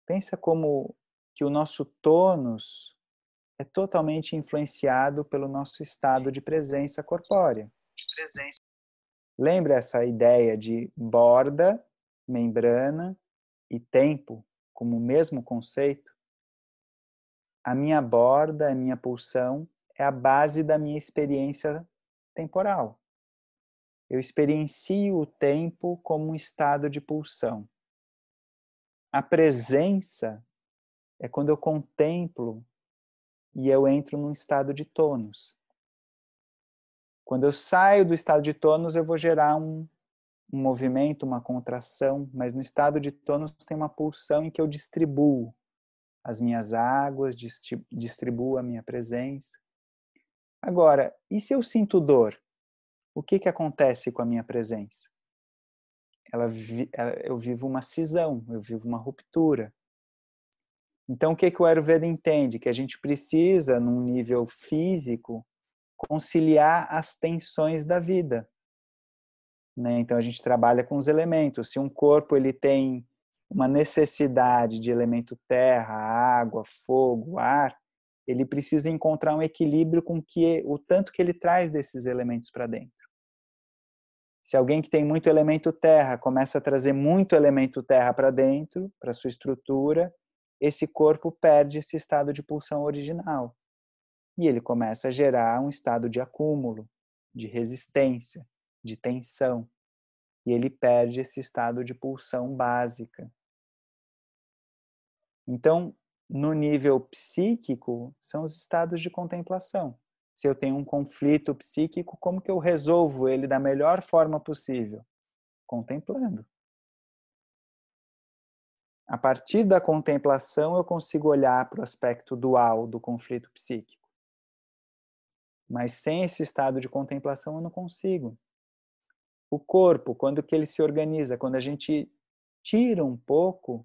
Pensa como que o nosso tônus é totalmente influenciado pelo nosso estado de presença corpórea. Lembra essa ideia de borda, membrana e tempo como o mesmo conceito? A minha borda, a minha pulsão é a base da minha experiência temporal. Eu experiencio o tempo como um estado de pulsão. A presença é quando eu contemplo e eu entro num estado de tônus. Quando eu saio do estado de tônus, eu vou gerar um, um movimento, uma contração, mas no estado de tônus tem uma pulsão em que eu distribuo as minhas águas, distribuo a minha presença. Agora, e se eu sinto dor? O que, que acontece com a minha presença? ela, eu vivo uma cisão, eu vivo uma ruptura. Então, o que, que o Ayurveda entende? Que a gente precisa, num nível físico, conciliar as tensões da vida. Né? Então, a gente trabalha com os elementos. Se um corpo ele tem uma necessidade de elemento terra, água, fogo, ar, ele precisa encontrar um equilíbrio com que o tanto que ele traz desses elementos para dentro. Se alguém que tem muito elemento terra começa a trazer muito elemento terra para dentro, para sua estrutura, esse corpo perde esse estado de pulsão original. E ele começa a gerar um estado de acúmulo, de resistência, de tensão. E ele perde esse estado de pulsão básica. Então, no nível psíquico, são os estados de contemplação. Se eu tenho um conflito psíquico, como que eu resolvo ele da melhor forma possível? Contemplando. A partir da contemplação, eu consigo olhar para o aspecto dual do conflito psíquico. Mas sem esse estado de contemplação, eu não consigo. O corpo, quando que ele se organiza? Quando a gente tira um pouco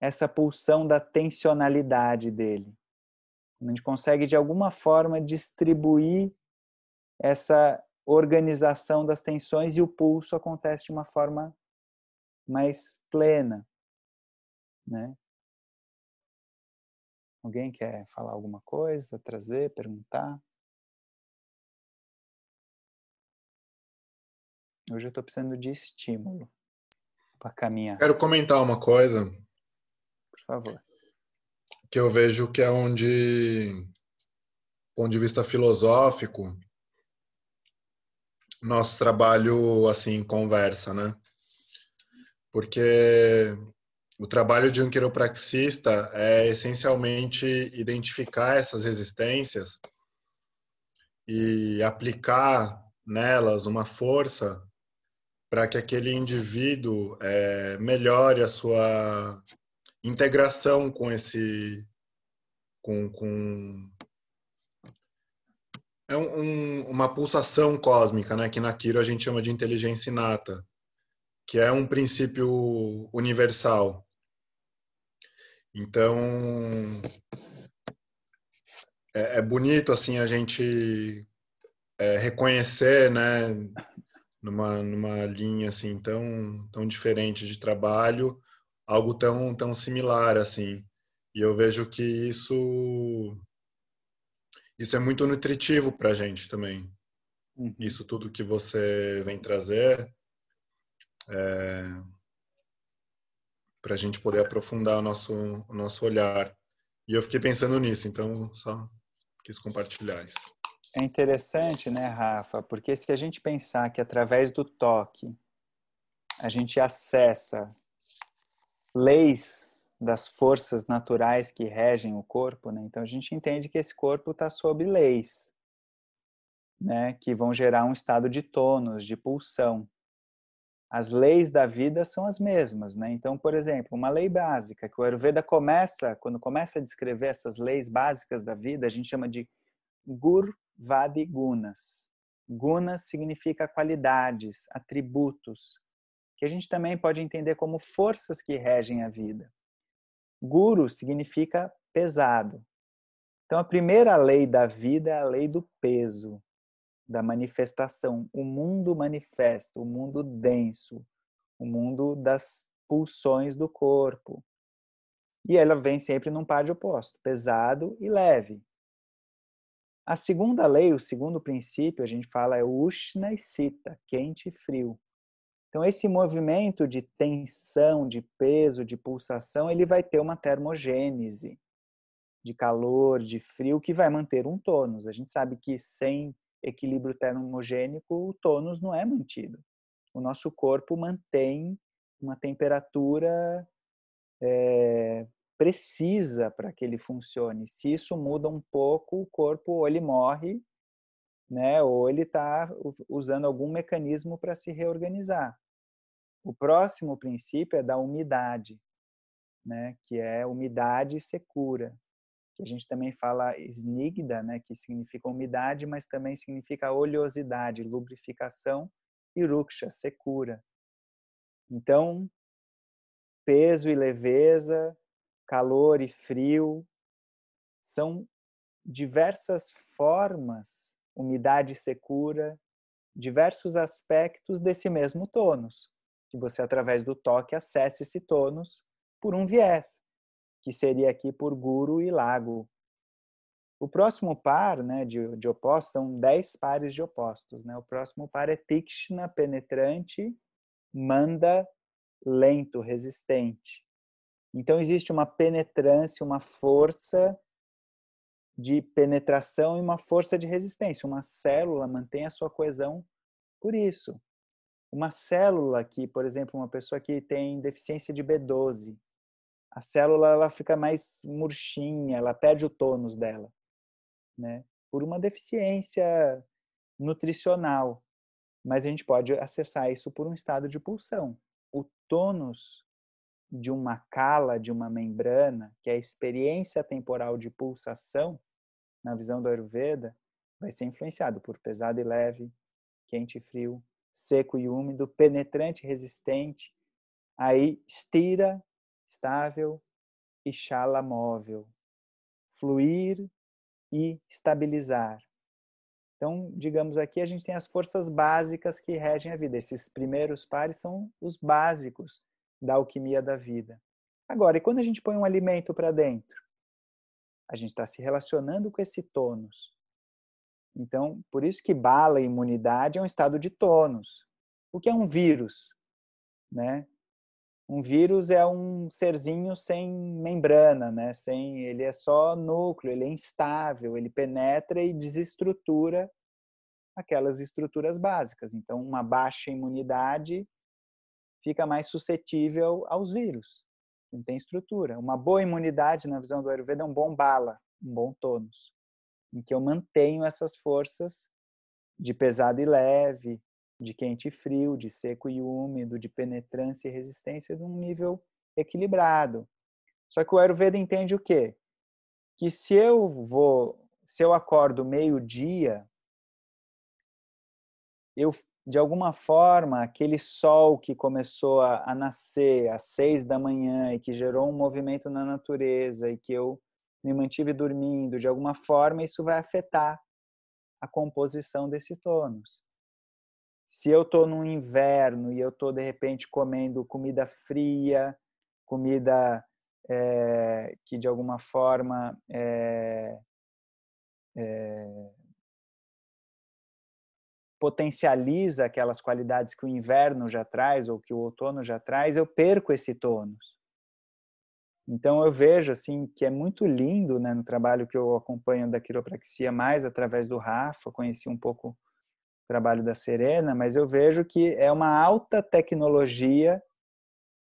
essa pulsão da tensionalidade dele. A gente consegue, de alguma forma, distribuir essa organização das tensões e o pulso acontece de uma forma mais plena né? Alguém quer falar alguma coisa, trazer, perguntar? Hoje eu estou precisando de estímulo para caminhar. Quero comentar uma coisa. Favor. Que eu vejo que é onde, do ponto de vista filosófico, nosso trabalho assim conversa, né? Porque o trabalho de um quiropraxista é essencialmente identificar essas resistências e aplicar nelas uma força para que aquele indivíduo é, melhore a sua integração com esse com, com é um, um, uma pulsação cósmica, né, que na Quiro a gente chama de inteligência inata, que é um princípio universal. Então, é, é bonito assim a gente é, reconhecer, né, numa, numa linha assim tão, tão diferente de trabalho, algo tão, tão similar assim. E eu vejo que isso isso é muito nutritivo para a gente também. Uhum. Isso tudo que você vem trazer é, para a gente poder aprofundar o nosso, o nosso olhar. E eu fiquei pensando nisso, então só quis compartilhar isso. É interessante, né, Rafa? Porque se a gente pensar que através do toque a gente acessa leis das forças naturais que regem o corpo, né? Então a gente entende que esse corpo está sob leis, né? Que vão gerar um estado de tônus, de pulsão as leis da vida são as mesmas, né? Então, por exemplo, uma lei básica que o Ayurveda começa, quando começa a descrever essas leis básicas da vida, a gente chama de Gur Gunas. Gunas significa qualidades, atributos, que a gente também pode entender como forças que regem a vida. Guru significa pesado. Então, a primeira lei da vida é a lei do peso da manifestação, o mundo manifesto, o mundo denso, o mundo das pulsões do corpo. E ela vem sempre num par de oposto, pesado e leve. A segunda lei, o segundo princípio, a gente fala é Ushna e Sita, quente e frio. Então esse movimento de tensão, de peso, de pulsação, ele vai ter uma termogênese de calor, de frio que vai manter um tônus. A gente sabe que sem equilíbrio termogênico, o tônus não é mantido. O nosso corpo mantém uma temperatura é, precisa para que ele funcione. Se isso muda um pouco, o corpo ou ele morre, né, ou ele está usando algum mecanismo para se reorganizar. O próximo princípio é da umidade, né, que é umidade secura que a gente também fala snigda, né, que significa umidade, mas também significa oleosidade, lubrificação, e ruksha, secura. Então, peso e leveza, calor e frio, são diversas formas, umidade secura, diversos aspectos desse mesmo tônus, que você, através do toque, acessa esse tônus por um viés, que seria aqui por guru e lago. O próximo par né, de, de opostos são dez pares de opostos. Né? O próximo par é Tikshna, penetrante, Manda, lento, resistente. Então, existe uma penetrância, uma força de penetração e uma força de resistência. Uma célula mantém a sua coesão por isso. Uma célula que, por exemplo, uma pessoa que tem deficiência de B12, a célula ela fica mais murchinha, ela perde o tônus dela, né? Por uma deficiência nutricional. Mas a gente pode acessar isso por um estado de pulsão. O tônus de uma cala, de uma membrana, que é a experiência temporal de pulsação, na visão do Ayurveda, vai ser influenciado por pesado e leve, quente e frio, seco e úmido, penetrante e resistente, aí estira, estável e chala móvel, fluir e estabilizar. Então, digamos aqui, a gente tem as forças básicas que regem a vida. Esses primeiros pares são os básicos da alquimia da vida. Agora, e quando a gente põe um alimento para dentro? A gente está se relacionando com esse tônus. Então, por isso que bala imunidade é um estado de tônus. O que é um vírus? Né? Um vírus é um serzinho sem membrana, né? Sem, ele é só núcleo, ele é instável, ele penetra e desestrutura aquelas estruturas básicas. Então, uma baixa imunidade fica mais suscetível aos vírus. Não tem estrutura. Uma boa imunidade, na visão do Ayurveda, é um bom bala, um bom tônus, em que eu mantenho essas forças de pesado e leve, de quente e frio, de seco e úmido, de penetrância e resistência num nível equilibrado. Só que o Ayurveda entende o quê? Que se eu vou, se eu acordo meio-dia, eu de alguma forma, aquele sol que começou a, a, nascer às seis da manhã e que gerou um movimento na natureza e que eu me mantive dormindo, de alguma forma, isso vai afetar a composição desse tônus. Se eu estou no inverno e eu estou, de repente, comendo comida fria, comida é, que, de alguma forma, é, é, potencializa aquelas qualidades que o inverno já traz ou que o outono já traz, eu perco esse tônus. Então eu vejo assim que é muito lindo, né, no trabalho que eu acompanho da quiropraxia mais através do Rafa, conheci um pouco o trabalho da Serena, mas eu vejo que é uma alta tecnologia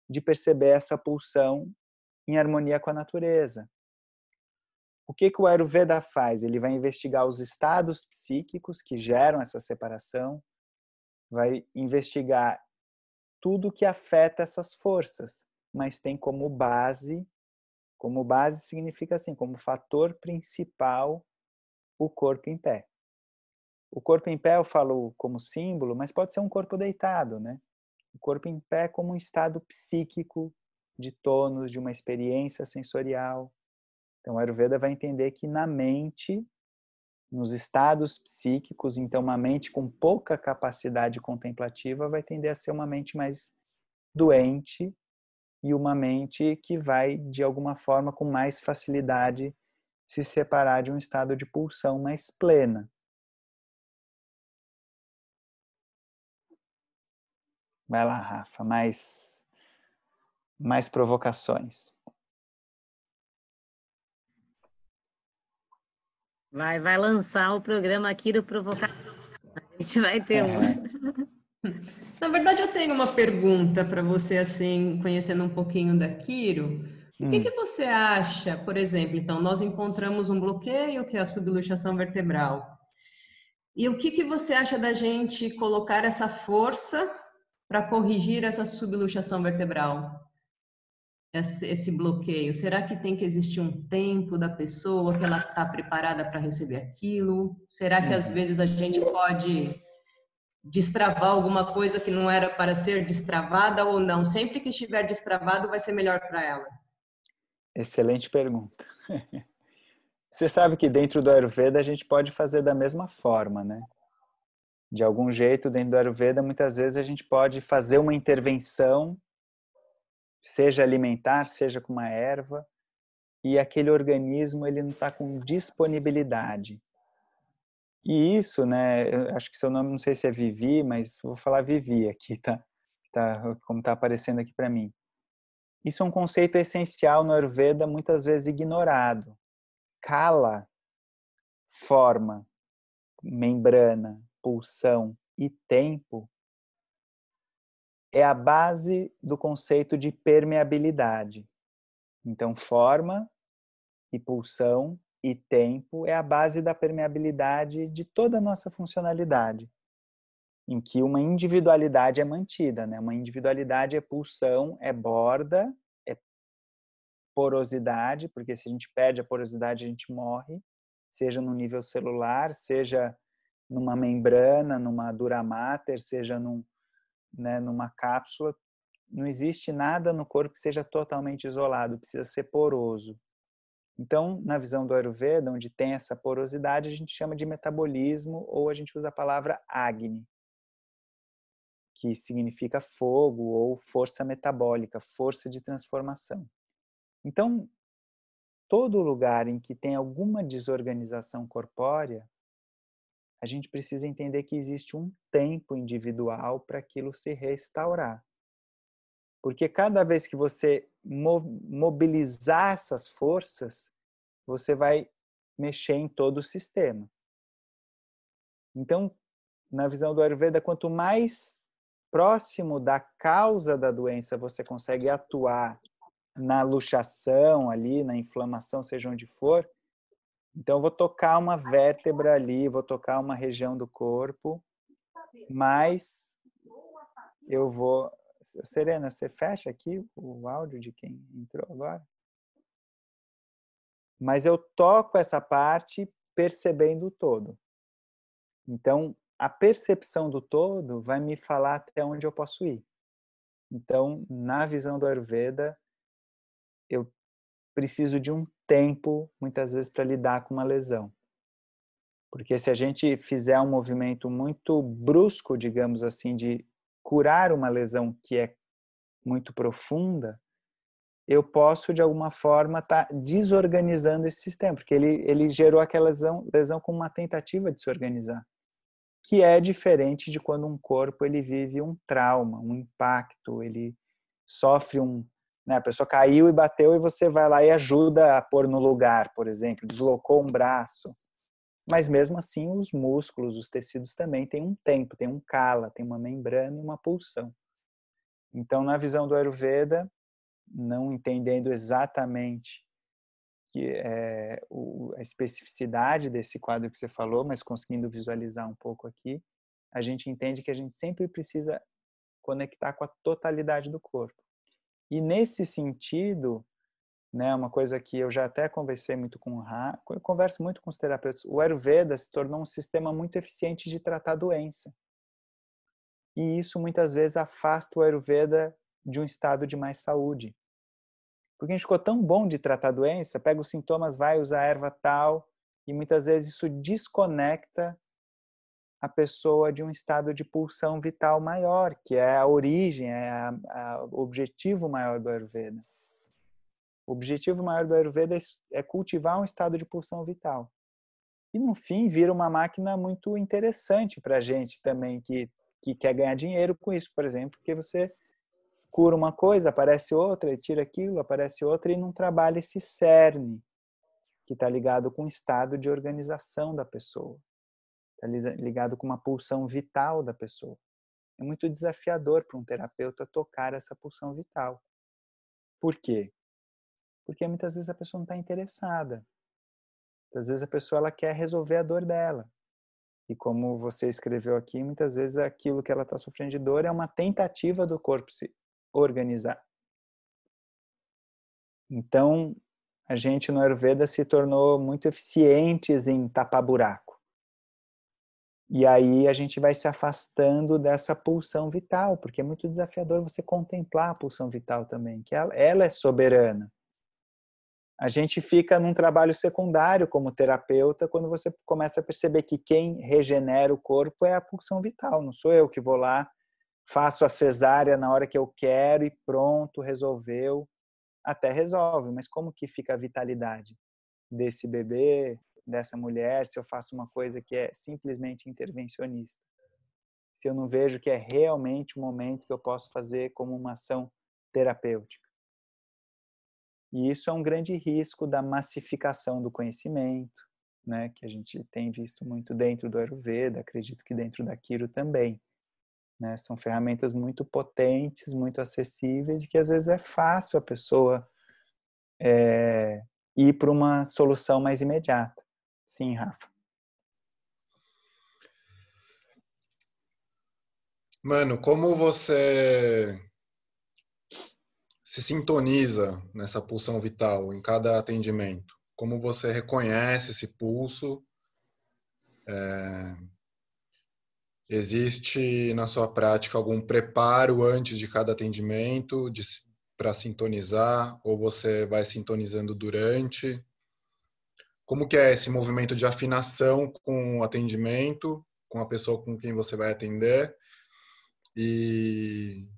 de perceber essa pulsão em harmonia com a natureza. O que, que o Ayurveda faz? Ele vai investigar os estados psíquicos que geram essa separação, vai investigar tudo que afeta essas forças, mas tem como base, como base significa assim, como fator principal, o corpo em pé. O corpo em pé eu falo como símbolo, mas pode ser um corpo deitado, né? O corpo em pé como um estado psíquico de tônus, de uma experiência sensorial, então, a Ayurveda vai entender que na mente, nos estados psíquicos, então uma mente com pouca capacidade contemplativa vai tender a ser uma mente mais doente e uma mente que vai, de alguma forma, com mais facilidade se separar de um estado de pulsão mais plena. Vai lá, Rafa, mais, mais provocações. Vai, vai lançar o programa aqui do Provocar. A gente vai ter um. *laughs* Na verdade, eu tenho uma pergunta para você, assim, conhecendo um pouquinho da Kiro. O que, hum. que você acha, por exemplo, então, nós encontramos um bloqueio, que é a subluxação vertebral. E o que, que você acha da gente colocar essa força para corrigir essa subluxação vertebral? Esse bloqueio? Será que tem que existir um tempo da pessoa que ela está preparada para receber aquilo? Será que às uhum. vezes a gente pode destravar alguma coisa que não era para ser destravada ou não? Sempre que estiver destravado, vai ser melhor para ela? Excelente pergunta. *laughs* Você sabe que dentro do Ayurveda a gente pode fazer da mesma forma, né? De algum jeito, dentro do Ayurveda, muitas vezes a gente pode fazer uma intervenção, seja alimentar, seja com uma erva, e aquele organismo ele não está com disponibilidade. E isso, né, acho que seu nome não sei se é Vivi, mas vou falar Vivi aqui, tá? tá como está aparecendo aqui para mim. Isso é um conceito essencial no Ayurveda, muitas vezes ignorado. Kala, forma, membrana, pulsão e tempo é a base do conceito de permeabilidade. Então, forma e pulsão e tempo é a base da permeabilidade de toda a nossa funcionalidade, em que uma individualidade é mantida, né? Uma individualidade é pulsão, é borda, é porosidade, porque se a gente perde a porosidade a gente morre, seja no nível celular, seja numa membrana, numa dura mater, seja num, né, numa cápsula, não existe nada no corpo que seja totalmente isolado, precisa ser poroso. Então, na visão do Ayurveda, onde tem essa porosidade, a gente chama de metabolismo ou a gente usa a palavra Agni, que significa fogo ou força metabólica, força de transformação. Então, todo lugar em que tem alguma desorganização corpórea, a gente precisa entender que existe um tempo individual para aquilo se restaurar. Porque cada vez que você mobilizar essas forças, você vai mexer em todo o sistema. Então, na visão do Ayurveda, quanto mais próximo da causa da doença você consegue atuar na luxação ali, na inflamação, seja onde for, então eu vou tocar uma vértebra ali, vou tocar uma região do corpo, mas eu vou Serena, você fecha aqui o áudio de quem entrou agora? Mas eu toco essa parte percebendo o todo. Então, a percepção do todo vai me falar até onde eu posso ir. Então, na visão do Ayurveda, eu preciso de um tempo, muitas vezes, para lidar com uma lesão. Porque se a gente fizer um movimento muito brusco, digamos assim, de curar uma lesão que é muito profunda, eu posso, de alguma forma, estar tá desorganizando esse sistema, porque ele, ele gerou aquela lesão, lesão com uma tentativa de se organizar, que é diferente de quando um corpo ele vive um trauma, um impacto, ele sofre um... Né, a pessoa caiu e bateu e você vai lá e ajuda a pôr no lugar, por exemplo, deslocou um braço. Mas mesmo assim, os músculos, os tecidos também têm um tempo, tem um cala, tem uma membrana e uma pulsão. Então, na visão do Ayurveda, não entendendo exatamente que é, a especificidade desse quadro que você falou, mas conseguindo visualizar um pouco aqui, a gente entende que a gente sempre precisa conectar com a totalidade do corpo. E nesse sentido, né? Uma coisa que eu já até conversei muito com o Ra, eu converso muito com os terapeutas. O Ayurveda se tornou um sistema muito eficiente de tratar doença. E isso muitas vezes afasta o Ayurveda de um estado de mais saúde. Porque a gente ficou tão bom de tratar doença, pega os sintomas, vai usar erva tal, e muitas vezes isso desconecta a pessoa de um estado de pulsão vital maior, que é a origem, é o objetivo maior do Ayurveda. O objetivo maior do Ayurveda é cultivar um estado de pulsão vital. E no fim vira uma máquina muito interessante para a gente também que, que quer ganhar dinheiro com isso, por exemplo, porque você cura uma coisa, aparece outra, tira aquilo, aparece outra e não trabalha esse cerne que está ligado com o estado de organização da pessoa, ligado com uma pulsão vital da pessoa. É muito desafiador para um terapeuta tocar essa pulsão vital. Por quê? Porque muitas vezes a pessoa não está interessada. Às vezes a pessoa ela quer resolver a dor dela. E como você escreveu aqui, muitas vezes aquilo que ela está sofrendo de dor é uma tentativa do corpo se organizar. Então, a gente no Ayurveda se tornou muito eficientes em tapar buraco. E aí a gente vai se afastando dessa pulsão vital, porque é muito desafiador você contemplar a pulsão vital também, que ela, ela é soberana. A gente fica num trabalho secundário como terapeuta quando você começa a perceber que quem regenera o corpo é a pulsão vital, não sou eu que vou lá, faço a cesárea na hora que eu quero e pronto, resolveu. Até resolve, mas como que fica a vitalidade desse bebê, dessa mulher, se eu faço uma coisa que é simplesmente intervencionista. Se eu não vejo que é realmente um momento que eu posso fazer como uma ação terapêutica. E isso é um grande risco da massificação do conhecimento, né, que a gente tem visto muito dentro do Ayurveda, acredito que dentro da Kiro também. Né? São ferramentas muito potentes, muito acessíveis e que às vezes é fácil a pessoa é, ir para uma solução mais imediata. Sim, Rafa. Mano, como você se sintoniza nessa pulsão vital em cada atendimento? Como você reconhece esse pulso? É... Existe na sua prática algum preparo antes de cada atendimento para sintonizar? Ou você vai sintonizando durante? Como que é esse movimento de afinação com o atendimento, com a pessoa com quem você vai atender e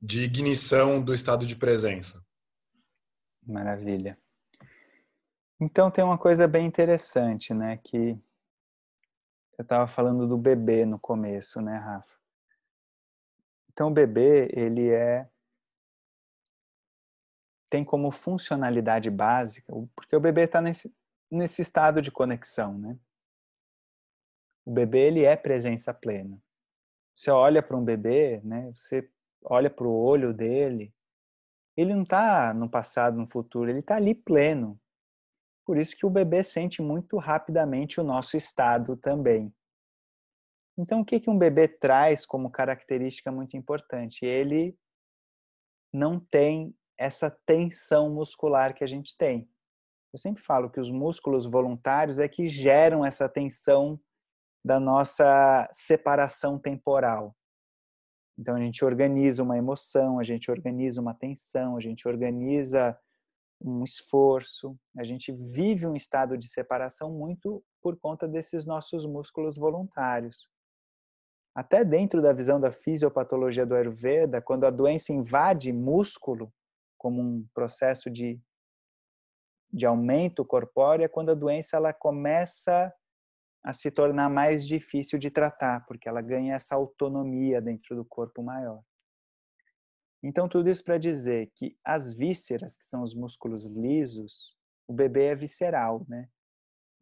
de ignição do estado de presença. Maravilha. Então tem uma coisa bem interessante, né, que eu estava falando do bebê no começo, né, Rafa? Então o bebê, ele é tem como funcionalidade básica, porque o bebê está nesse nesse estado de conexão, né? O bebê ele é presença plena. Você olha para um bebê, né? Você olha para o olho dele, ele não está no passado, no futuro, ele está ali pleno. Por isso que o bebê sente muito rapidamente o nosso estado também. Então, o que, que um bebê traz como característica muito importante? Ele não tem essa tensão muscular que a gente tem. Eu sempre falo que os músculos voluntários é que geram essa tensão da nossa separação temporal. Então a gente organiza uma emoção, a gente organiza uma tensão, a gente organiza um esforço, a gente vive um estado de separação muito por conta desses nossos músculos voluntários. Até dentro da visão da fisiopatologia do Ayurveda, quando a doença invade músculo, como um processo de de aumento corpóreo é quando a doença ela começa a se tornar mais difícil de tratar, porque ela ganha essa autonomia dentro do corpo maior. Então, tudo isso para dizer que as vísceras, que são os músculos lisos, o bebê é visceral, né?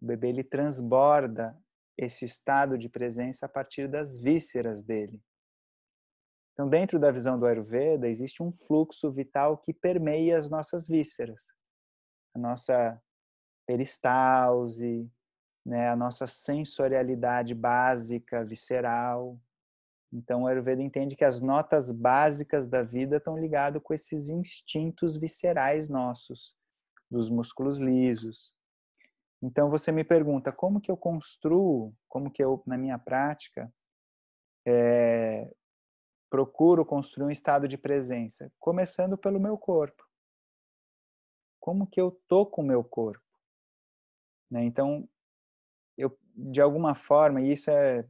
O bebê ele transborda esse estado de presença a partir das vísceras dele. Então, dentro da visão do Ayurveda, existe um fluxo vital que permeia as nossas vísceras a nossa peristalse, né, a nossa sensorialidade básica, visceral. Então, o Ayurveda entende que as notas básicas da vida estão ligadas com esses instintos viscerais nossos, dos músculos lisos. Então, você me pergunta, como que eu construo, como que eu, na minha prática, é, procuro construir um estado de presença? Começando pelo meu corpo como que eu tô com o meu corpo. Né? Então, eu, de alguma forma, e isso é,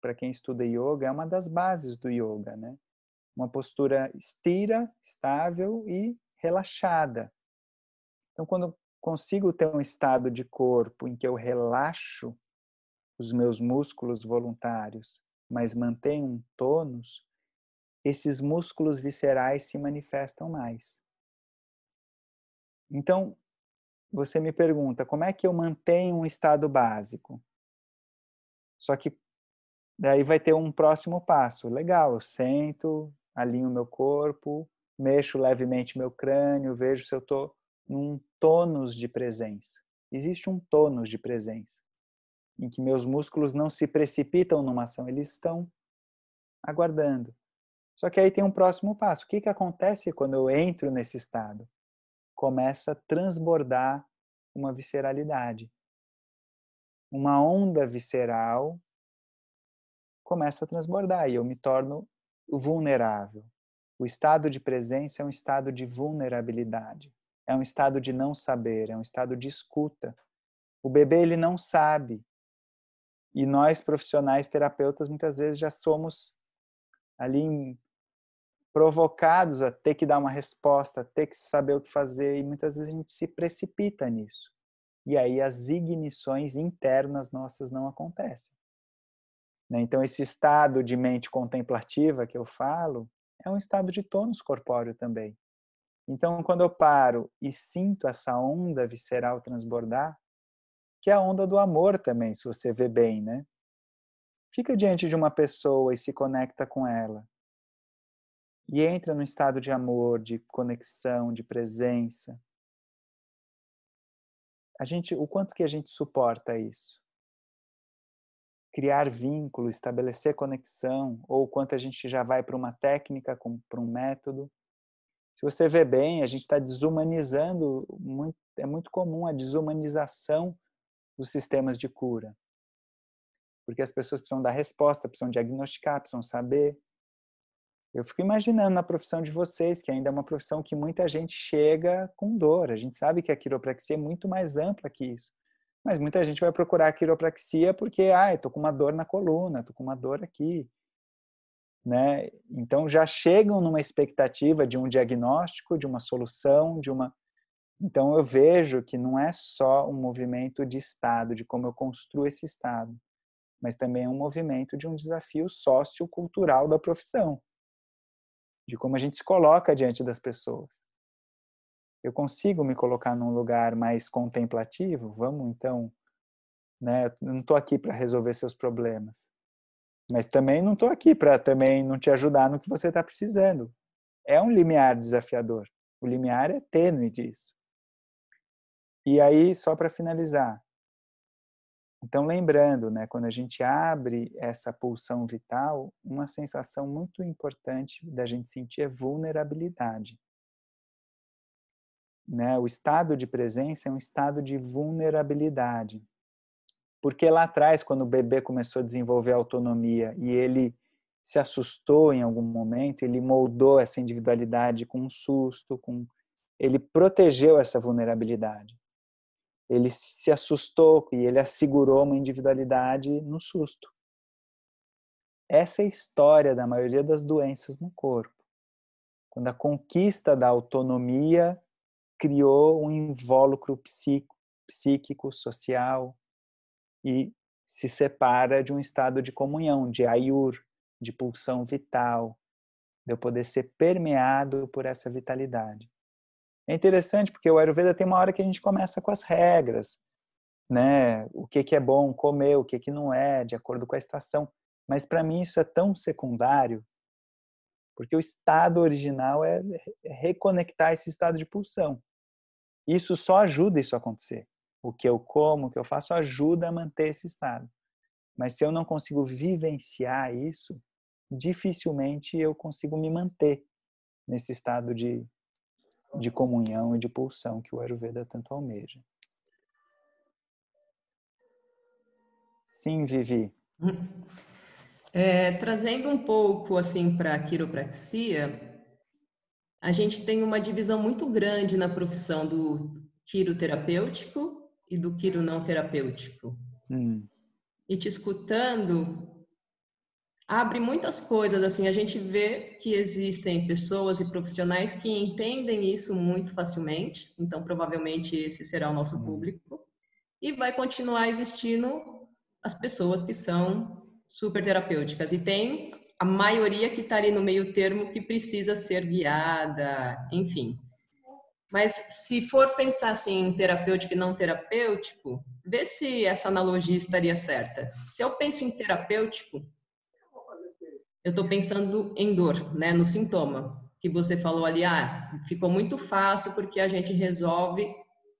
para quem estuda yoga, é uma das bases do yoga, né? Uma postura estira, estável e relaxada. Então, quando eu consigo ter um estado de corpo em que eu relaxo os meus músculos voluntários, mas mantenho um tônus, esses músculos viscerais se manifestam mais. Então, você me pergunta, como é que eu mantenho um estado básico? Só que daí vai ter um próximo passo. Legal, eu sento, alinho meu corpo, mexo levemente meu crânio, vejo se eu estou num tônus de presença. Existe um tônus de presença, em que meus músculos não se precipitam numa ação, eles estão aguardando. Só que aí tem um próximo passo. O que, que acontece quando eu entro nesse estado? Começa a transbordar uma visceralidade. Uma onda visceral começa a transbordar e eu me torno vulnerável. O estado de presença é um estado de vulnerabilidade, é um estado de não saber, é um estado de escuta. O bebê ele não sabe. E nós profissionais terapeutas muitas vezes já somos ali provocados a ter que dar uma resposta, ter que saber o que fazer e muitas vezes a gente se precipita nisso. E aí as ignições internas nossas não acontecem. Né? Então esse estado de mente contemplativa que eu falo é um estado de tônus corpóreo também. Então quando eu paro e sinto essa onda visceral transbordar, que é a onda do amor também, se você vê bem, né? Fica diante de uma pessoa e se conecta com ela e entra no estado de amor, de conexão, de presença. A gente, o quanto que a gente suporta isso? Criar vínculo, estabelecer conexão, ou o quanto a gente já vai para uma técnica, para um método. Se você vê bem, a gente está desumanizando, muito, é muito comum a desumanização dos sistemas de cura. Porque as pessoas precisam dar resposta, precisam diagnosticar, precisam saber. Eu fico imaginando na profissão de vocês, que ainda é uma profissão que muita gente chega com dor. A gente sabe que a quiropraxia é muito mais ampla que isso. Mas muita gente vai procurar a quiropraxia porque, eu tô com uma dor na coluna, tô com uma dor aqui. Né? Então já chegam numa expectativa de um diagnóstico, de uma solução, de uma Então eu vejo que não é só um movimento de estado, de como eu construo esse estado, mas também é um movimento de um desafio sociocultural da profissão de como a gente se coloca diante das pessoas. Eu consigo me colocar num lugar mais contemplativo? Vamos então, né? Não estou aqui para resolver seus problemas, mas também não estou aqui para também não te ajudar no que você está precisando. É um limiar desafiador. O limiar é tênue disso. E aí, só para finalizar, então, lembrando, né, quando a gente abre essa pulsão vital, uma sensação muito importante da gente sentir é vulnerabilidade. Né? O estado de presença é um estado de vulnerabilidade. Porque lá atrás, quando o bebê começou a desenvolver autonomia e ele se assustou em algum momento, ele moldou essa individualidade com um susto, com ele protegeu essa vulnerabilidade ele se assustou e ele assegurou uma individualidade no susto. Essa é a história da maioria das doenças no corpo. Quando a conquista da autonomia criou um invólucro psíquico, psíquico social e se separa de um estado de comunhão, de ayur, de pulsão vital, de eu poder ser permeado por essa vitalidade. É interessante porque o Ayurveda tem uma hora que a gente começa com as regras, né? O que, que é bom comer, o que, que não é, de acordo com a estação. Mas para mim isso é tão secundário, porque o estado original é, reconectar esse estado de pulsão. Isso só ajuda isso a acontecer. O que eu como, o que eu faço, ajuda a manter esse estado. Mas se eu não consigo vivenciar isso, dificilmente eu consigo me manter nesse estado de de comunhão e de pulsão que o Ayurveda tanto almeja. Sim, Vivi. *laughs* É, trazendo um pouco assim para a quiropraxia, a gente tem uma divisão muito grande na profissão do quiroterapêutico e do quiro não terapêutico. Hum. E te escutando, abre muitas coisas, assim, a gente vê que existem pessoas e profissionais que entendem isso muito facilmente, então provavelmente esse será o nosso uhum. público, e vai continuar existindo as pessoas que são super terapêuticas, e tem a maioria que está ali no meio termo que precisa ser guiada, enfim. Mas se for pensar assim em terapêutico e não terapêutico, vê se essa analogia estaria certa. Se eu penso em terapêutico, eu estou pensando em dor, né, no sintoma que você falou ali, ah, ficou muito fácil porque a gente resolve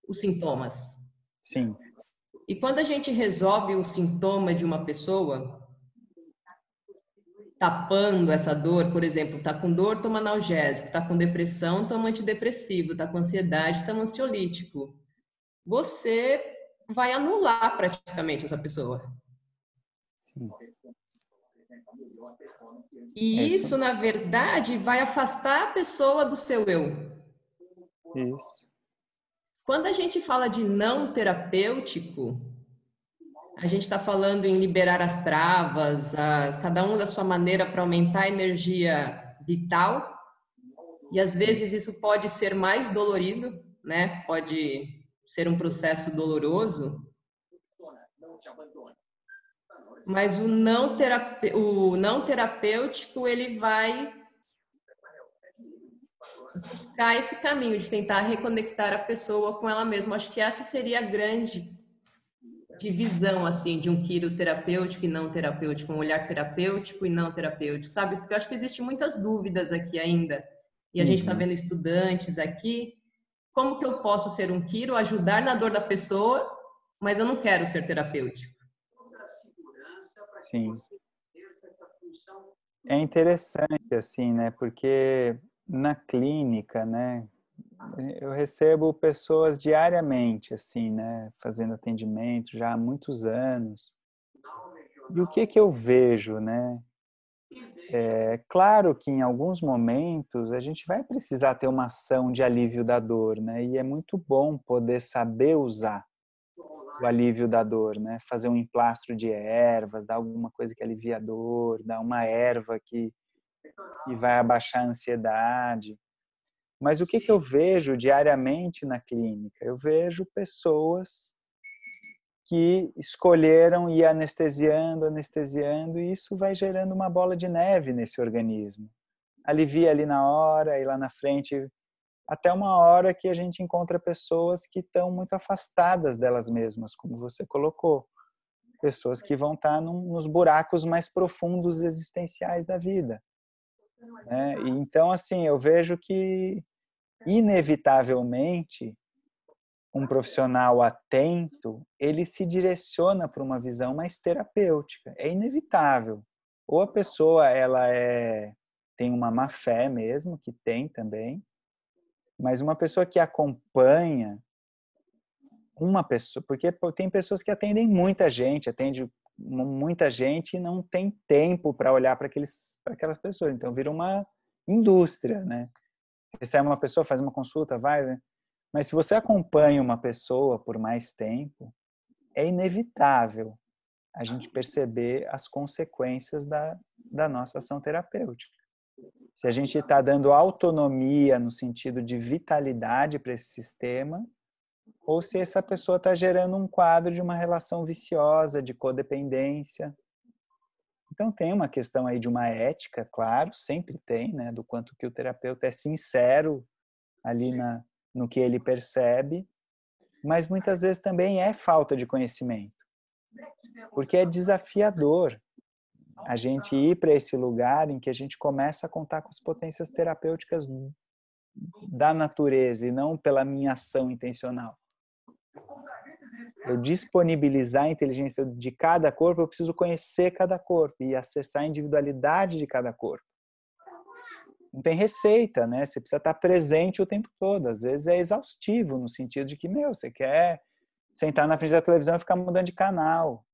os sintomas. Sim. E quando a gente resolve o sintoma de uma pessoa, tapando essa dor, por exemplo, tá com dor, toma analgésico, tá com depressão, toma antidepressivo, tá com ansiedade, toma ansiolítico. Você vai anular praticamente essa pessoa. Sim. E É isso, na verdade, vai afastar a pessoa do seu eu. Isso. Quando a gente fala de não terapêutico, a gente está falando em liberar as travas, a, cada um da sua maneira para aumentar a energia vital. E às vezes isso pode ser mais dolorido, né? Pode ser um processo doloroso. Mas o não, terape... o não terapêutico, ele vai buscar esse caminho de tentar reconectar a pessoa com ela mesma. Acho que essa seria a grande divisão assim de um quiro terapêutico e não terapêutico, um olhar terapêutico e não terapêutico, sabe? Porque eu acho que existem muitas dúvidas aqui ainda. E a tá uhum. gente está vendo estudantes aqui. Como que eu posso ser um quiro, ajudar na dor da pessoa, mas eu não quero ser terapêutico? Sim. É interessante assim, né? Porque na clínica, né, eu recebo pessoas diariamente, assim, né, fazendo atendimento já há muitos anos. E o que que eu vejo, né? É claro que em alguns momentos a gente vai precisar ter uma ação de alívio da dor, né? E é muito bom poder saber usar o alívio da dor, né? Fazer um emplastro de ervas, dar alguma coisa que alivia a dor, dar uma erva que, que vai abaixar a ansiedade. Mas o que, que eu vejo diariamente na clínica? Eu vejo pessoas que escolheram ir anestesiando, anestesiando, e isso vai gerando uma bola de neve nesse organismo. Alivia ali na hora e lá na frente, até uma hora que a gente encontra pessoas que estão muito afastadas delas mesmas, como você colocou. Pessoas que vão estar nos buracos mais profundos existenciais da vida. Né? Então, assim, eu vejo que inevitavelmente, um profissional atento, ele se direciona para uma visão mais terapêutica. É inevitável. Ou a pessoa ela é tem uma má fé mesmo, que tem também, mas uma pessoa que acompanha uma pessoa, porque tem pessoas que atendem muita gente, atende muita gente e não tem tempo para olhar para aquelas pessoas, então vira uma indústria, né? recebe uma pessoa, faz uma consulta, vai, né? mas se você acompanha uma pessoa por mais tempo, é inevitável a gente perceber as consequências da, da nossa ação terapêutica. Se a gente está dando autonomia no sentido de vitalidade para esse sistema, ou se essa pessoa está gerando um quadro de uma relação viciosa, de codependência, então tem uma questão aí de uma ética, claro, sempre tem, né, do quanto que o terapeuta é sincero ali na, no que ele percebe, mas muitas vezes também é falta de conhecimento, porque é desafiador a gente ir para esse lugar em que a gente começa a contar com as potências terapêuticas da natureza e não pela minha ação intencional eu disponibilizar a inteligência de cada corpo, eu preciso conhecer cada corpo e acessar a individualidade de cada corpo. Não tem receita, né? Você precisa estar presente o tempo todo. Às vezes é exaustivo no sentido de que, meu, você quer sentar na frente da televisão e ficar mudando de canal.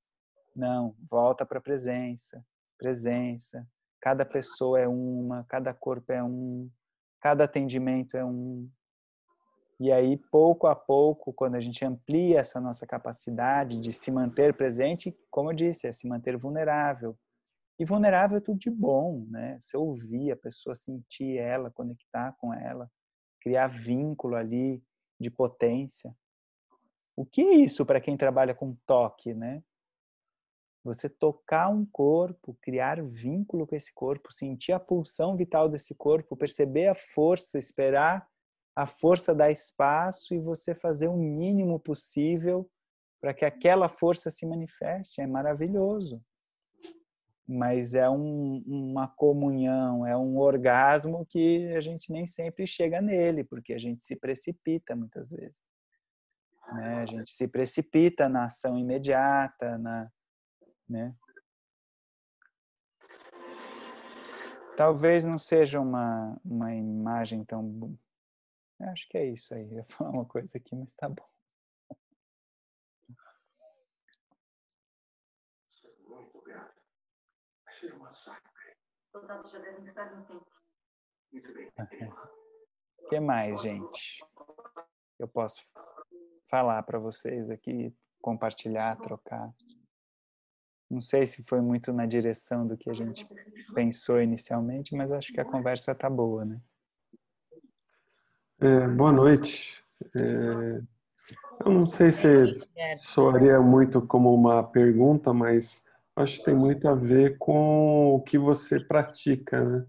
Não, volta para a presença. Presença. Cada pessoa é uma, cada corpo é um, cada atendimento é um. E aí, pouco a pouco, quando a gente amplia essa nossa capacidade de se manter presente, como eu disse, é se manter vulnerável. E vulnerável é tudo de bom, né? Você ouvir a pessoa, sentir ela, conectar com ela, criar vínculo ali de potência. O que é isso para quem trabalha com toque, né? Você tocar um corpo, criar vínculo com esse corpo, sentir a pulsão vital desse corpo, perceber a força, esperar a força dá espaço e você fazer o mínimo possível para que aquela força se manifeste. É maravilhoso. Mas é um, uma comunhão, é um orgasmo que a gente nem sempre chega nele, porque a gente se precipita muitas vezes. Né? A gente se precipita na ação imediata, na, né? Talvez não seja uma, uma imagem tão eu acho que é isso aí. *laughs* Eu ia falar uma coisa aqui, mas tá bom. Soldados já devem estar no tempo. O que mais, gente? Eu posso falar para vocês aqui, compartilhar, trocar. Não sei se foi muito na direção do que a gente pensou inicialmente, mas acho que a conversa tá boa, né? É, boa noite. É, eu não sei se soaria muito como uma pergunta, mas acho que tem muito a ver com o que você pratica, né?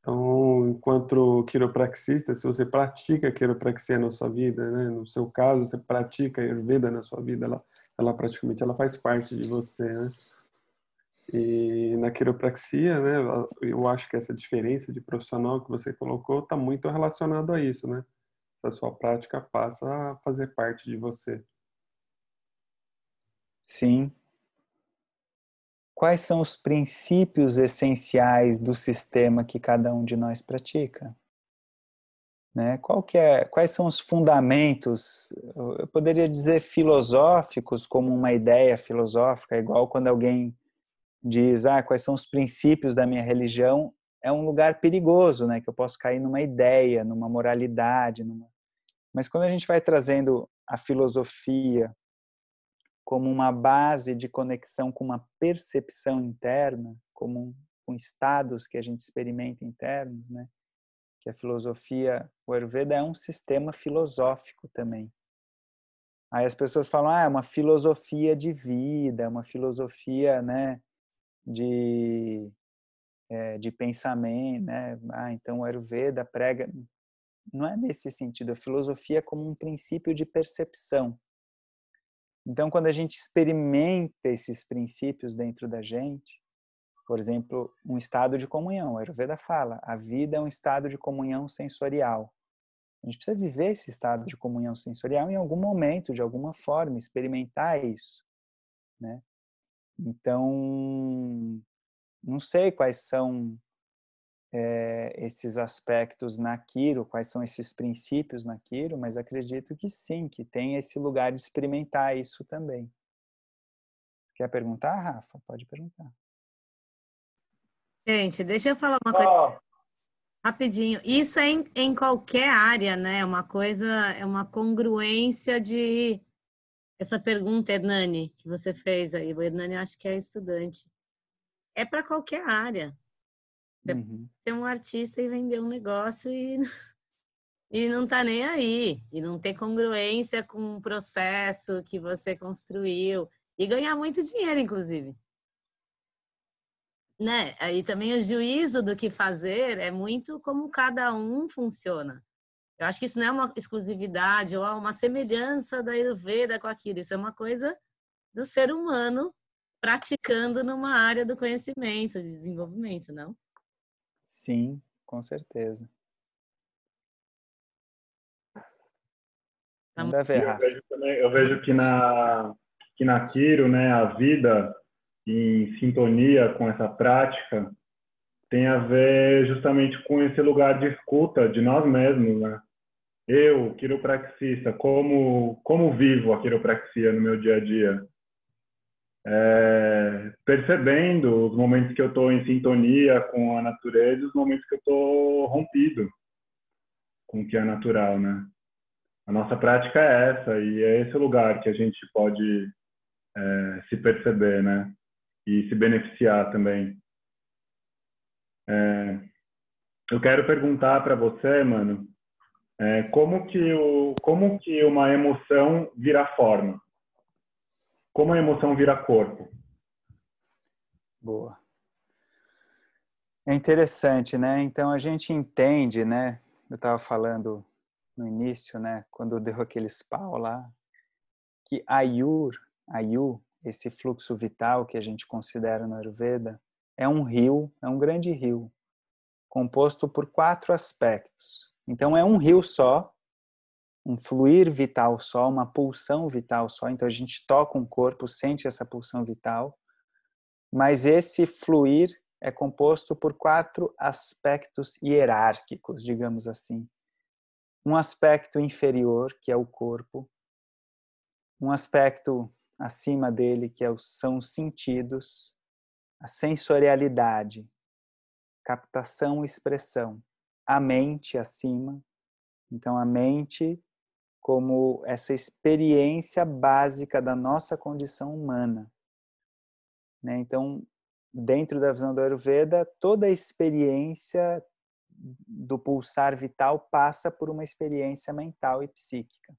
Então, enquanto quiropraxista, se você pratica quiropraxia na sua vida, né? No seu caso, você pratica Ayurveda na sua vida, ela, ela praticamente ela faz parte de você, né? E na quiropraxia, né, eu acho que essa diferença de profissional que você colocou está muito relacionado a isso, né? A sua prática passa a fazer parte de você. Sim. Quais são os princípios essenciais do sistema que cada um de nós pratica? Né? Qual que é, quais são os fundamentos, eu poderia dizer filosóficos, como uma ideia filosófica, igual quando alguém diz, ah, quais são os princípios da minha religião, é um lugar perigoso, né? Que eu posso cair numa ideia, numa moralidade, numa... Mas quando a gente vai trazendo a filosofia como uma base de conexão com uma percepção interna, como um, com estados que a gente experimenta internos, né? Que a filosofia, o Ayurveda é um sistema filosófico também. Aí as pessoas falam, ah, é uma filosofia de vida, é uma filosofia, né? de, é, de pensamento, né? Ah, então o Ayurveda prega. Não é nesse sentido. A filosofia é como um princípio de percepção. Então, quando a gente experimenta esses princípios dentro da gente, por exemplo, um estado de comunhão, a Ayurveda fala, a vida é um estado de comunhão sensorial. A gente precisa viver esse estado de comunhão sensorial em algum momento, de alguma forma, experimentar isso, né? Então, não sei quais são é, esses aspectos na Quiro, quais são esses princípios na Quiro, mas acredito que sim, que tem esse lugar de experimentar isso também. Quer perguntar, Rafa? Pode perguntar. Gente, deixa eu falar uma coisa rapidinho. Isso é em, em qualquer área, né? É uma coisa, é uma congruência de essa pergunta, Hernani, que você fez aí, o Hernani acho que é estudante. É para qualquer área. Você uhum. ser um artista e vender um negócio e, *laughs* e não tá nem aí. E não ter congruência com o processo que você construiu. E ganhar muito dinheiro, inclusive. Né? Aí também o juízo do que fazer é muito como cada um funciona. Eu acho que isso não é uma exclusividade ou uma semelhança da Ayurveda com aquilo. Isso é uma coisa do ser humano praticando numa área do conhecimento, de desenvolvimento, não? Sim, com certeza. Tá eu, vejo também, eu vejo que na que na Quiro, né, a vida em sintonia com essa prática tem a ver justamente com esse lugar de escuta de nós mesmos, né? eu, quiropraxista, como, como vivo a quiropraxia no meu dia a dia? É, percebendo os momentos que eu estou em sintonia com a natureza os momentos que eu estou rompido com o que é natural, né? A nossa prática é essa e é esse lugar que a gente pode é, se perceber, né? E se beneficiar também. É, eu quero perguntar para você, mano, é, como, que o, como que uma emoção vira forma? Como a emoção vira corpo? Boa. É interessante, né? Então a gente entende, né? Eu estava falando no início, né? Quando deu aqueles pau lá, que Ayur, Ayu, esse fluxo vital que a gente considera no Ayurveda, é um rio, é um grande rio, composto por quatro aspectos. Então é um rio só, um fluir vital só, uma pulsão vital só. Então a gente toca um corpo, sente essa pulsão vital, mas esse fluir é composto por quatro aspectos hierárquicos, digamos assim. Um aspecto inferior, que é o corpo, um aspecto acima dele, que é são os sentidos, a sensorialidade, captação e expressão, a mente acima. Então, a mente como essa experiência básica da nossa condição humana. Né? Então, dentro da visão do Ayurveda, toda a experiência do pulsar vital passa por uma experiência mental e psíquica.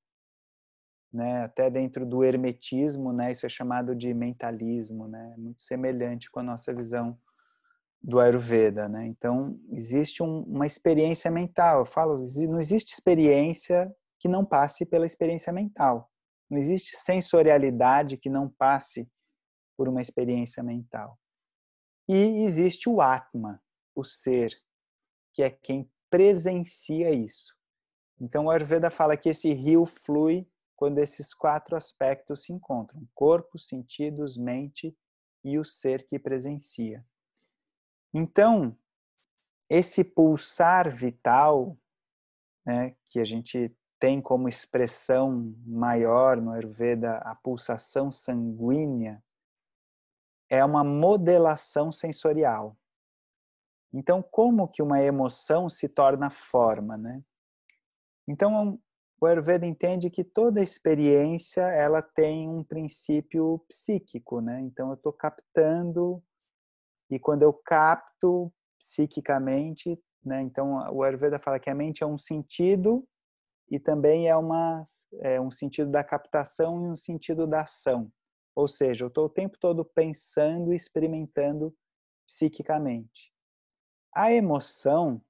Né? Até dentro do hermetismo, né? isso é chamado de mentalismo, né? muito semelhante com a nossa visão do Ayurveda. Né? Então, existe um, uma experiência mental. Eu falo, não existe experiência que não passe pela experiência mental. Não existe sensorialidade que não passe por uma experiência mental. E existe o Atma, o ser, que é quem presencia isso. Então, o Ayurveda fala que esse rio flui quando esses quatro aspectos se encontram: corpo, sentidos, mente e o ser que presencia. Então, esse pulsar vital, né, que a gente tem como expressão maior no Ayurveda a pulsação sanguínea, é uma modelação sensorial. Então, como que uma emoção se torna forma, né? Então, o Ayurveda entende que toda experiência ela tem um princípio psíquico, né? Então, eu estou captando e quando eu capto psiquicamente, né? Então, o Ayurveda fala que a mente é um sentido e também é, uma, é um sentido da captação e um sentido da ação. Ou seja, eu estou o tempo todo pensando e experimentando psiquicamente. A emoção,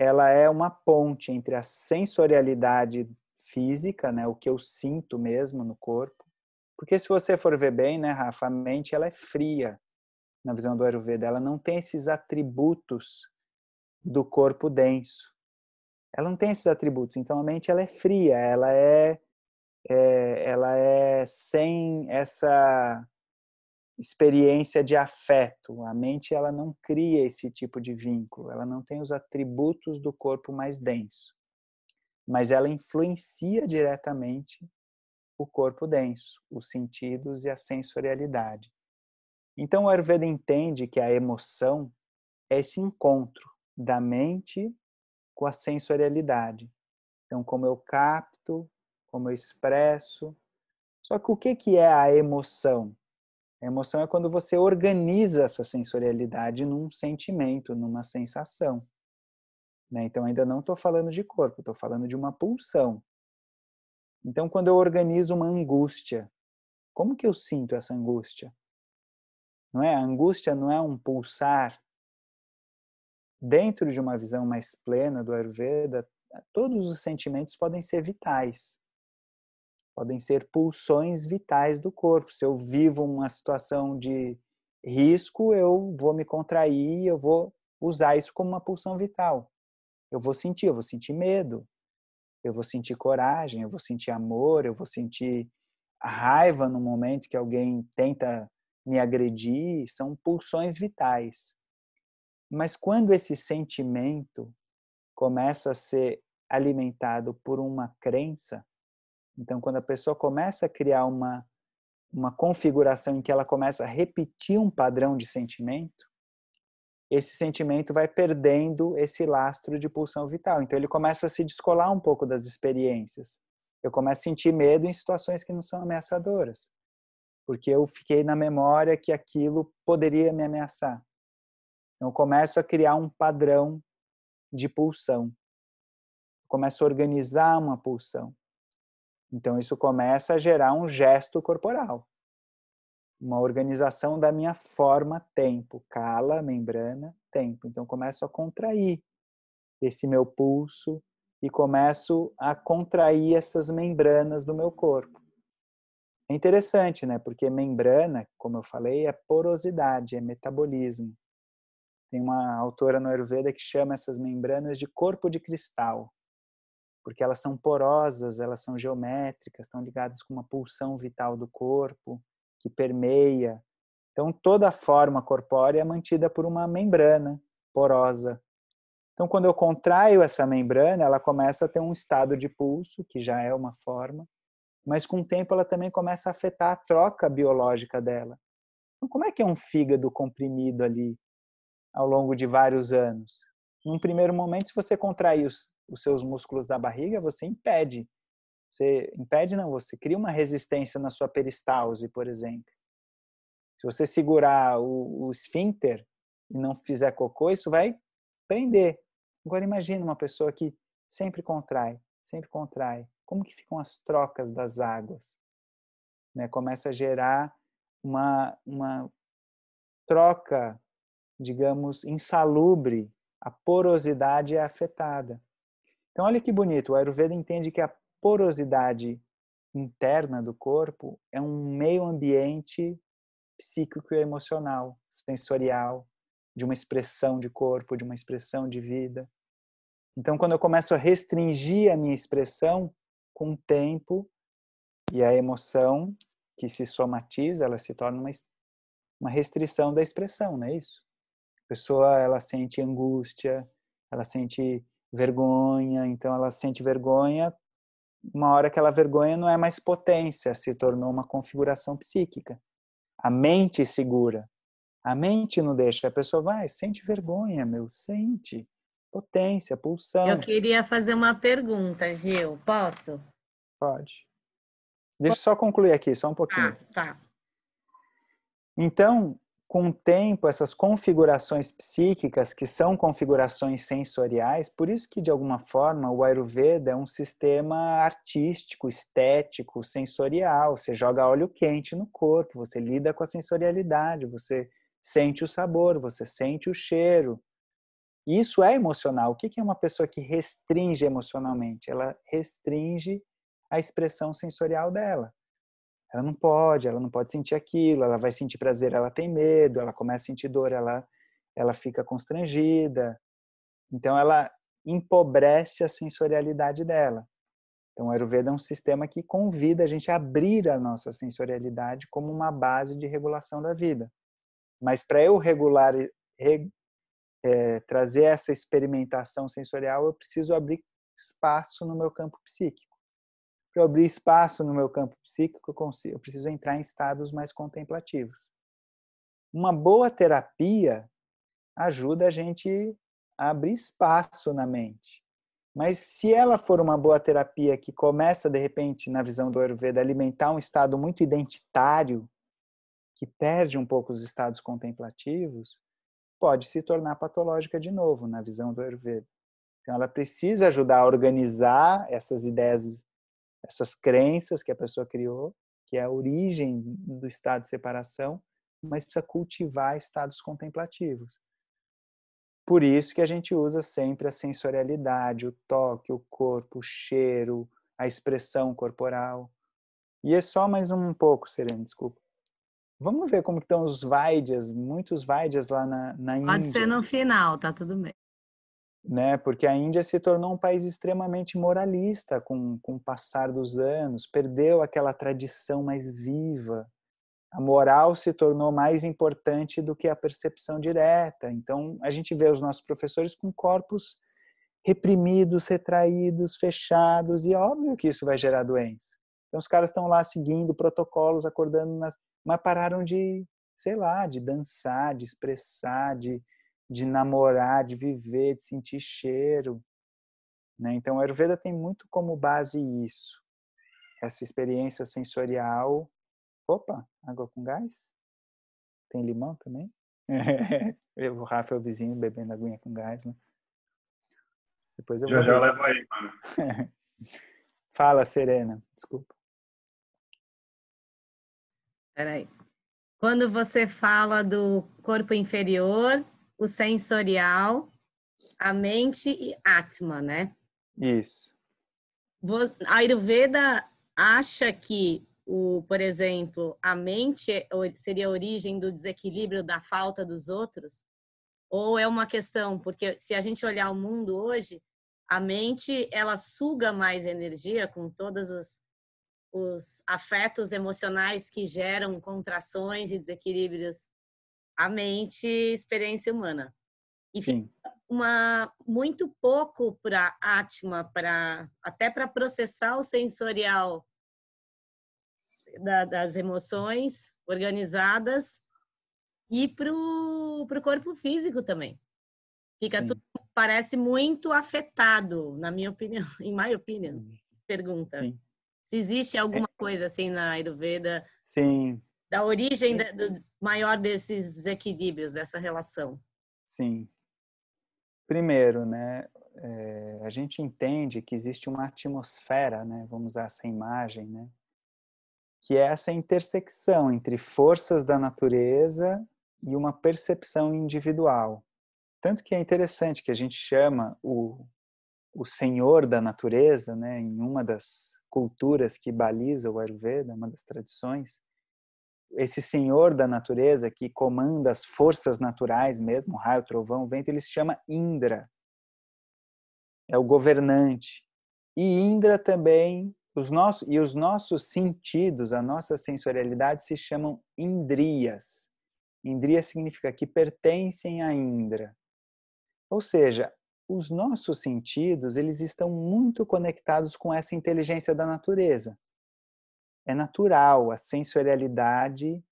ela é uma ponte entre a sensorialidade física, né, o que eu sinto mesmo no corpo, porque se você for ver bem, né, Rafa, a mente ela é fria. Na visão do Ayurveda, ela não tem esses atributos do corpo denso. Ela não tem esses atributos. Então a mente ela é fria, ela é, é ela é sem essa experiência de afeto. A mente ela não cria esse tipo de vínculo, ela não tem os atributos do corpo mais denso. Mas ela influencia diretamente o corpo denso, os sentidos e a sensorialidade. Então o Ayurveda entende que a emoção é esse encontro da mente com a sensorialidade. Então, como eu capto, como eu expresso. Só que o que, que é a emoção? A emoção é quando você organiza essa sensorialidade num sentimento, numa sensação. Né? Então, ainda não estou falando de corpo, estou falando de uma pulsão. Então, quando eu organizo uma angústia, como que eu sinto essa angústia? Não é? A angústia não é um pulsar dentro de uma visão mais plena do Ayurveda, todos os sentimentos podem ser vitais. Podem ser pulsões vitais do corpo. Se eu vivo uma situação de risco, eu vou me contrair, eu vou usar isso como uma pulsão vital. Eu vou sentir, eu vou sentir medo, eu vou sentir coragem, eu vou sentir amor, eu vou sentir raiva no momento que alguém tenta me agredir, são pulsões vitais. Mas quando esse sentimento começa a ser alimentado por uma crença, então quando a pessoa começa a criar uma uma configuração em que ela começa a repetir um padrão de sentimento, esse sentimento vai perdendo esse lastro de pulsão vital. Então ele começa a se descolar um pouco das experiências. Eu começo a sentir medo em situações que não são ameaçadoras, porque eu fiquei na memória que aquilo poderia me ameaçar. Então, eu começo a criar um padrão de pulsão. Eu começo a organizar uma pulsão. Então, isso começa a gerar um gesto corporal. Uma organização da minha forma tempo. Cala, membrana, tempo. Então, começo a contrair esse meu pulso e começo a contrair essas membranas do meu corpo. É interessante, né? Porque membrana, como eu falei, é porosidade, é metabolismo. Tem uma autora no Ayurveda que chama essas membranas de corpo de cristal, porque elas são porosas, elas são geométricas, estão ligadas com uma pulsão vital do corpo que permeia. Então toda a forma corpórea é mantida por uma membrana porosa. Então quando eu contraio essa membrana, ela começa a ter um estado de pulso, que já é uma forma, mas com o tempo ela também começa a afetar a troca biológica dela. Então, como é que é um fígado comprimido ali ao longo de vários anos? Num primeiro momento, se você contrair os, os seus músculos da barriga, você impede. Você impede não, você cria uma resistência na sua peristalse, por exemplo. Se você segurar o, o e não fizer cocô, isso vai prender. Agora imagine uma pessoa que sempre contrai, sempre contrai. Como que ficam as trocas das águas? Né? Começa a gerar uma, uma troca, digamos, insalubre. A porosidade é afetada. Então, olha que bonito. O Ayurveda entende que a porosidade interna do corpo é um meio ambiente psíquico e emocional, sensorial, de uma expressão de corpo, de uma expressão de vida. Então, quando eu começo a restringir a minha expressão com o tempo e a emoção que se somatiza, ela se torna uma, uma restrição da expressão, não é isso? A pessoa, ela sente angústia, ela sente vergonha, então ela sente vergonha, uma hora aquela vergonha não é mais potência, se tornou uma configuração psíquica. A mente segura. A mente não deixa. A pessoa vai, sente vergonha, meu, sente. Potência, pulsão. Eu queria fazer uma pergunta, Gil. Posso? Pode. Deixa eu só concluir aqui, só um pouquinho. Ah, tá. Então, com o tempo, essas configurações psíquicas, que são configurações sensoriais, por isso que, de alguma forma, o Ayurveda é um sistema artístico, estético, sensorial. Você joga óleo quente no corpo, você lida com a sensorialidade, você sente o sabor, você sente o cheiro. Isso é emocional. O que é uma pessoa que restringe emocionalmente? Ela restringe a expressão sensorial dela ela não pode, ela não pode sentir aquilo, ela vai sentir prazer, ela tem medo, ela começa a sentir dor, ela, ela fica constrangida. Então, ela empobrece a sensorialidade dela. Então, o Ayurveda é um sistema que convida a gente a abrir a nossa sensorialidade como uma base de regulação da vida. Mas para eu regular, re, é, trazer essa experimentação sensorial, eu preciso abrir espaço no meu campo psíquico para abrir espaço no meu campo psíquico, eu, preciso entrar em estados mais contemplativos. Uma boa terapia ajuda a gente a abrir espaço na mente. Mas se ela for uma boa terapia que começa, de repente, na visão do Ayurveda, alimentar um estado muito identitário, que perde um pouco os estados contemplativos, pode se tornar patológica de novo, na visão do Ayurveda. Então, ela precisa ajudar a organizar essas ideias essas crenças que a pessoa criou, que é a origem do estado de separação, mas precisa cultivar estados contemplativos. Por isso que a gente usa sempre a sensorialidade, o toque, o corpo, o cheiro, a expressão corporal. E é só mais um pouco, Serena, desculpa. Vamos ver como estão os Vaidyas, muitos Vaidyas lá na, na Índia. Pode ser no final, tá tudo bem né? Porque a Índia se tornou um país extremamente moralista com, com o passar dos anos, perdeu aquela tradição mais viva. A moral se tornou mais importante do que a percepção direta. Então, a gente vê os nossos professores com corpos reprimidos, retraídos, fechados, e é óbvio que isso vai gerar doença. Então, os caras estão lá seguindo protocolos, acordando, nas... mas pararam de, sei lá, de dançar, de expressar, de, de namorar, de viver, de sentir cheiro. Né? Então, a Ayurveda tem muito como base isso, essa experiência sensorial. Opa, água com gás? Tem limão também? *laughs* o Rafa é o vizinho bebendo aguinha com gás, né? Depois eu já já levo aí, mano. *laughs* Fala, Serena. Desculpa. Peraí. Quando você fala do corpo inferior, o sensorial, a mente e Atma, né? Isso. A Ayurveda acha que, o, por exemplo, a mente é seria a origem do desequilíbrio da falta dos outros? Ou é uma questão, porque se a gente olhar o mundo hoje, a mente ela suga mais energia com todos os, os afetos emocionais que geram contrações e desequilíbrios a mente experiência humana. E Sim. uma muito pouco para Atma, para até para processar o sensorial da, das emoções organizadas e para o corpo físico também. Fica Sim. tudo, parece muito afetado, na minha opinião, *laughs* em my opinion. Pergunta. Sim. Se existe alguma coisa assim na Ayurveda, Sim, da origem da- do maior desses desequilíbrios, dessa relação. sim. Primeiro, né, é, a gente entende que existe uma atmosfera, né, vamos usar essa imagem, né, que é essa intersecção entre forças da natureza e uma percepção individual. Tanto que é interessante que a gente chama o, o senhor da natureza, né, em uma das culturas que baliza o Ayurveda, uma das tradições, esse senhor da natureza que comanda as forças naturais mesmo, raio, trovão, vento, ele se chama Indra. É o governante. E Indra também, os nossos e os nossos sentidos, a nossa sensorialidade se chamam indrias. Indriya significa que pertencem a Indra. Ou seja, os nossos sentidos, eles estão muito conectados com essa inteligência da natureza é natural a sensorialidade,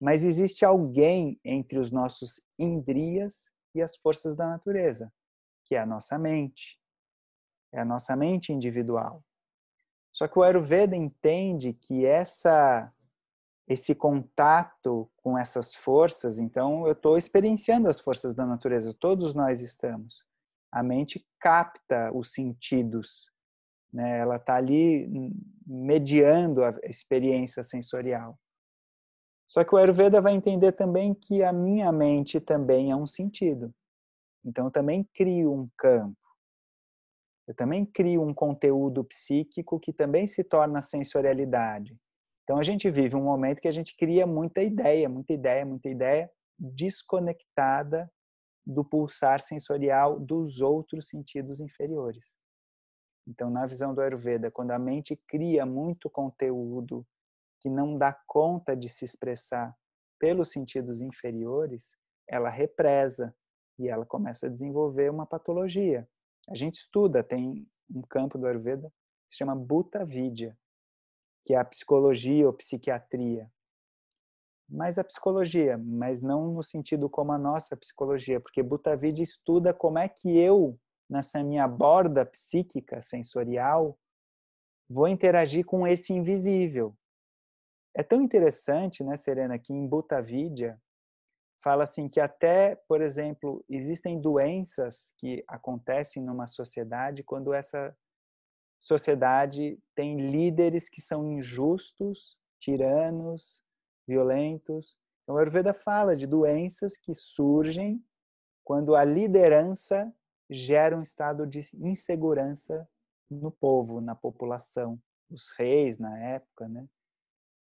mas existe alguém entre os nossos indrias e as forças da natureza, que é a nossa mente. É a nossa mente individual. Só que o Ayurveda entende que essa esse contato com essas forças, então eu estou experienciando as forças da natureza, todos nós estamos. A mente capta os sentidos né? Ela está ali mediando a experiência sensorial. Só que o Ayurveda vai entender também que a minha mente também é um sentido. Então eu também crio um campo. Eu também crio um conteúdo psíquico que também se torna sensorialidade. Então a gente vive um momento que a gente cria muita ideia, muita ideia, muita ideia desconectada do pulsar sensorial dos outros sentidos inferiores. Então, na visão do Ayurveda, quando a mente cria muito conteúdo que não dá conta de se expressar pelos sentidos inferiores, ela represa e ela começa a desenvolver uma patologia. A gente estuda, tem um campo do Ayurveda que se chama Bhuta Vidya, que é a psicologia ou psiquiatria. Mas a psicologia, mas não no sentido como a nossa psicologia, porque Bhuta Vidya estuda como é que eu nessa minha borda psíquica, sensorial, vou interagir com esse invisível. É tão interessante, né, Serena, que em Bhuta Vidya fala assim que até, por exemplo, existem doenças que acontecem numa sociedade quando essa sociedade tem líderes que são injustos, tiranos, violentos. Então, o Ayurveda fala de doenças que surgem quando a liderança gera um estado de insegurança no povo, na população, os reis na época, né?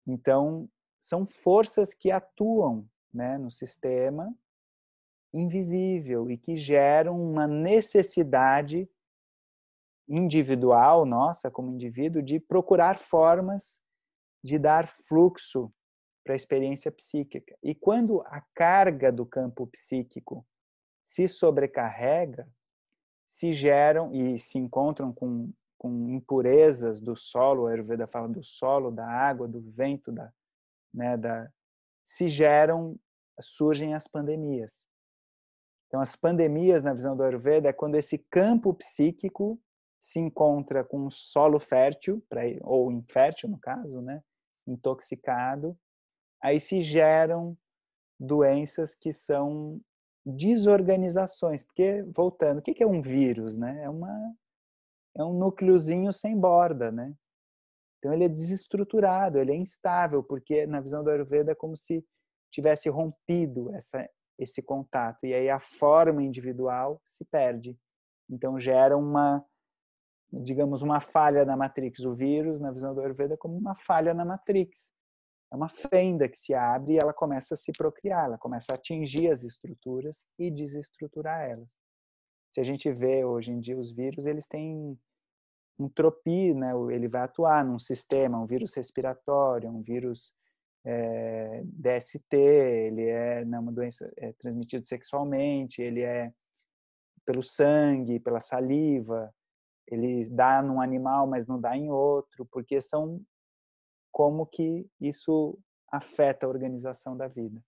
Então, são forças que atuam, né, no sistema invisível e que geram uma necessidade individual nossa como indivíduo de procurar formas de dar fluxo para a experiência psíquica. E quando a carga do campo psíquico se sobrecarrega, se geram e se encontram com, com impurezas do solo, a Ayurveda fala do solo, da água, do vento, da, né, da, se geram, surgem as pandemias. Então, as pandemias, na visão do Ayurveda, é quando esse campo psíquico se encontra com um solo fértil, ou infértil, no caso, né, intoxicado, aí se geram doenças que são desorganizações, porque voltando, o que é um vírus, né? É uma é um núcleozinho sem borda, né? Então ele é desestruturado, ele é instável, porque na visão do Ayurveda é como se tivesse rompido essa esse contato e aí a forma individual se perde. Então gera uma digamos uma falha na matrix. O vírus na visão do Ayurveda é como uma falha na matrix é uma fenda que se abre e ela começa a se procriar, ela começa a atingir as estruturas e desestruturar elas. Se a gente vê hoje em dia os vírus, eles têm um tropi, né? ele vai atuar num sistema, um vírus respiratório, um vírus é, DST, ele é né, uma doença é, transmitida sexualmente, ele é pelo sangue, pela saliva, ele dá num animal, mas não dá em outro, porque são como que isso afeta a organização da vida.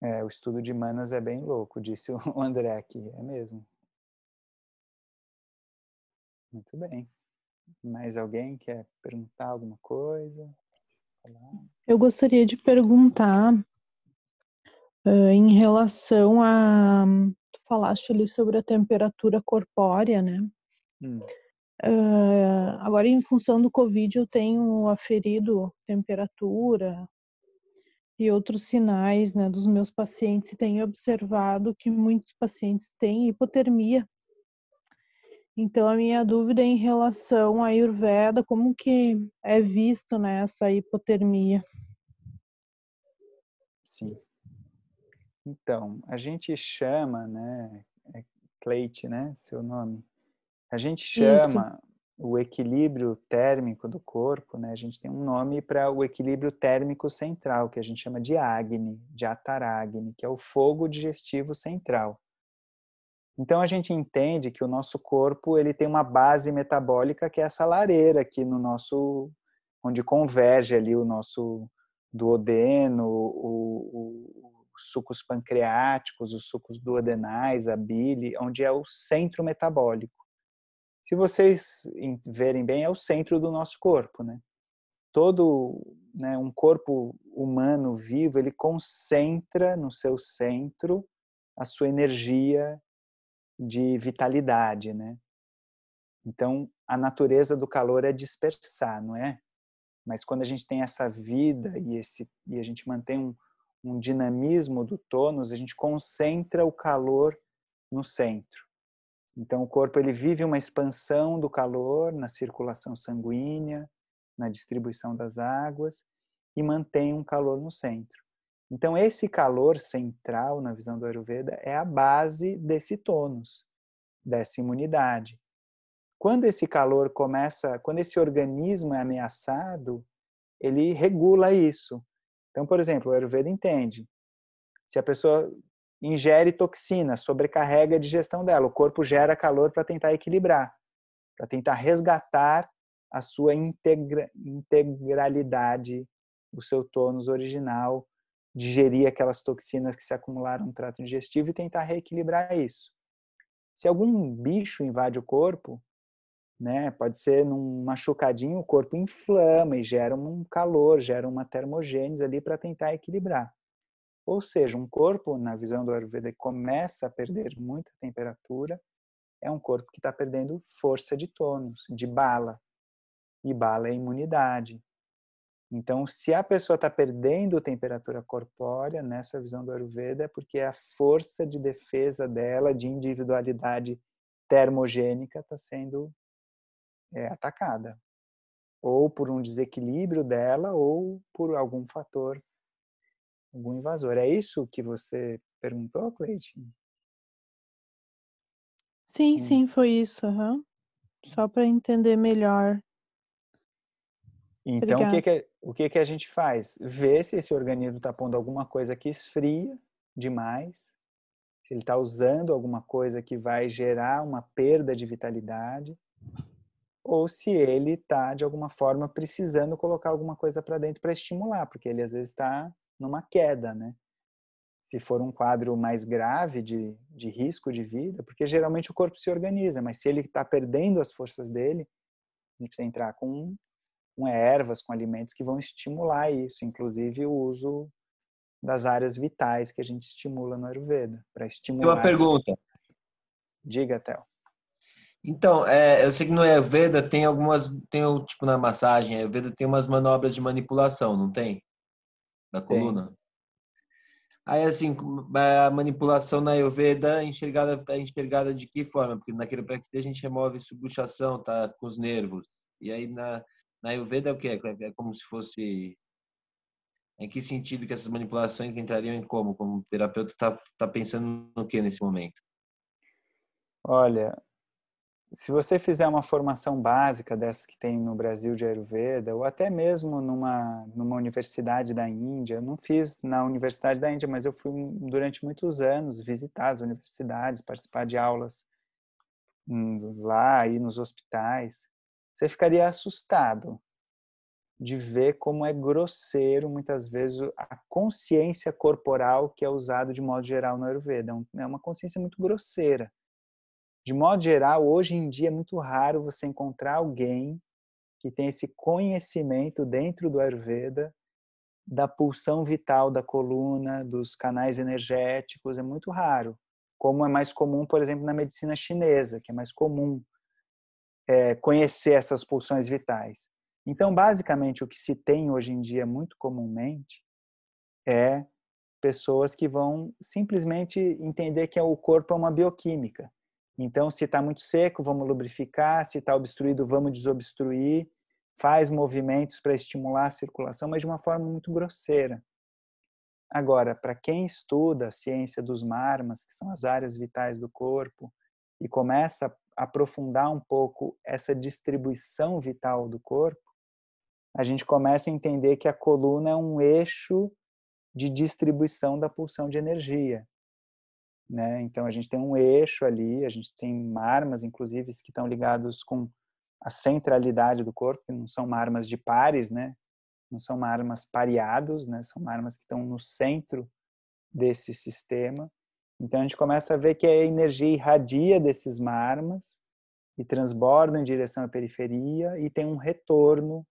É, o estudo de manas é bem louco, disse *laughs* o André aqui, é mesmo. Muito bem. Mais alguém quer perguntar alguma coisa? Eu gostaria de perguntar uh, em relação a. Tu falaste ali sobre a temperatura corpórea, né? Hum. Uh, agora, em função do Covid, eu tenho aferido temperatura e outros sinais né, dos meus pacientes e tenho observado que muitos pacientes têm hipotermia. Então, a minha dúvida é em relação à Ayurveda, como que é visto né, essa hipotermia? Sim. Então, a gente chama, né, é Cleite, né, seu nome, a gente chama Isso. o equilíbrio térmico do corpo, né? A gente tem um nome para o equilíbrio térmico central, que a gente chama de Agni, de Ataragni, que é o fogo digestivo central. Então a gente entende que o nosso corpo ele tem uma base metabólica que é essa lareira aqui no nosso, onde converge ali o nosso duodeno, os sucos pancreáticos, os sucos duodenais, a bile, onde é o centro metabólico se vocês verem bem, é o centro do nosso corpo, né? Todo né, um corpo humano vivo, ele concentra no seu centro a sua energia de vitalidade, né? Então, a natureza do calor é dispersar, não é? Mas quando a gente tem essa vida e, esse, e a gente mantém um, um dinamismo do tônus, a gente concentra o calor no centro. Então o corpo ele vive uma expansão do calor na circulação sanguínea, na distribuição das águas e mantém um calor no centro. Então esse calor central na visão do Ayurveda é a base desse tônus, dessa imunidade. Quando esse calor começa, quando esse organismo é ameaçado, ele regula isso. Então, por exemplo, o Ayurveda entende. Se a pessoa ingere toxina, sobrecarrega a digestão dela. O corpo gera calor para tentar equilibrar, para tentar resgatar a sua integra integralidade, o seu tônus original, digerir aquelas toxinas que se acumularam no trato digestivo e tentar reequilibrar isso. Se algum bicho invade o corpo, né, pode ser num machucadinho, o corpo inflama e gera um calor, gera uma termogênese ali para tentar equilibrar. Ou seja, um corpo, na visão do Ayurveda, começa a perder muita temperatura, é um corpo que está perdendo força de tônus, de bala. E bala é imunidade. Então, se a pessoa está perdendo temperatura corpórea, nessa visão do Ayurveda, é porque a força de defesa dela, de individualidade termogênica, está sendo é, atacada. Ou por um desequilíbrio dela, ou por algum fator algum invasor. É isso que você perguntou, Cleide? Sim, sim, foi isso. Uhum. Só para entender melhor. Então, o que, que, o que, que a gente faz? Ver se esse organismo está pondo alguma coisa que esfria demais, se ele está usando alguma coisa que vai gerar uma perda de vitalidade, ou se ele está, de alguma forma, precisando colocar alguma coisa para dentro para estimular, porque ele às vezes está numa queda, né? Se for um quadro mais grave de, de risco de vida, porque geralmente o corpo se organiza, mas se ele está perdendo as forças dele, a gente precisa entrar com, com ervas, com alimentos que vão estimular isso, inclusive o uso das áreas vitais que a gente estimula no Ayurveda, para estimular. Uma pergunta. Essa... Diga, Théo. Então, é, eu sei que no Ayurveda tem algumas, tem tipo na massagem, Ayurveda tem umas manobras de manipulação, não tem? Da coluna. Tem. Aí, assim, a manipulação na Ayurveda é enxergada, é enxergada de que forma? Porque na quiropraxia a gente remove subluxação, tá? Com os nervos. E aí na, na Ayurveda é o quê? É como se fosse... Em que sentido que essas manipulações entrariam em como? Como o terapeuta está tá pensando no que nesse momento? Olha, se você fizer uma formação básica dessas que tem no Brasil de Ayurveda, ou até mesmo numa, numa universidade da Índia, eu não fiz na Universidade da Índia, mas eu fui durante muitos anos visitar as universidades, participar de aulas lá, aí nos hospitais, você ficaria assustado de ver como é grosseiro muitas vezes a consciência corporal que é usado de modo geral no Ayurveda. É, é uma consciência muito grosseira. De modo geral, hoje em dia é muito raro você encontrar alguém que tem esse conhecimento dentro do Ayurveda da pulsão vital da coluna, dos canais energéticos, é muito raro. Como é mais comum, por exemplo, na medicina chinesa, que é mais comum é, conhecer essas pulsões vitais. Então, basicamente, o que se tem hoje em dia muito comumente é pessoas que vão simplesmente entender que o corpo é uma bioquímica. Então, se está muito seco, vamos lubrificar, se está obstruído, vamos desobstruir, faz movimentos para estimular a circulação, mas de uma forma muito grosseira. Agora, para quem estuda a ciência dos marmas, que são as áreas vitais do corpo, e começa a aprofundar um pouco essa distribuição vital do corpo, a gente começa a entender que a coluna é um eixo de distribuição da pulsão de energia. Né? Então a gente tem um eixo ali, a gente tem marmas, inclusive, que estão ligados com a centralidade do corpo, que não são marmas de pares, né? Não são marmas pareados, né? São marmas que estão no centro desse sistema. Então a gente começa a ver que a energia irradia desses marmas e transborda em direção à periferia e tem um retorno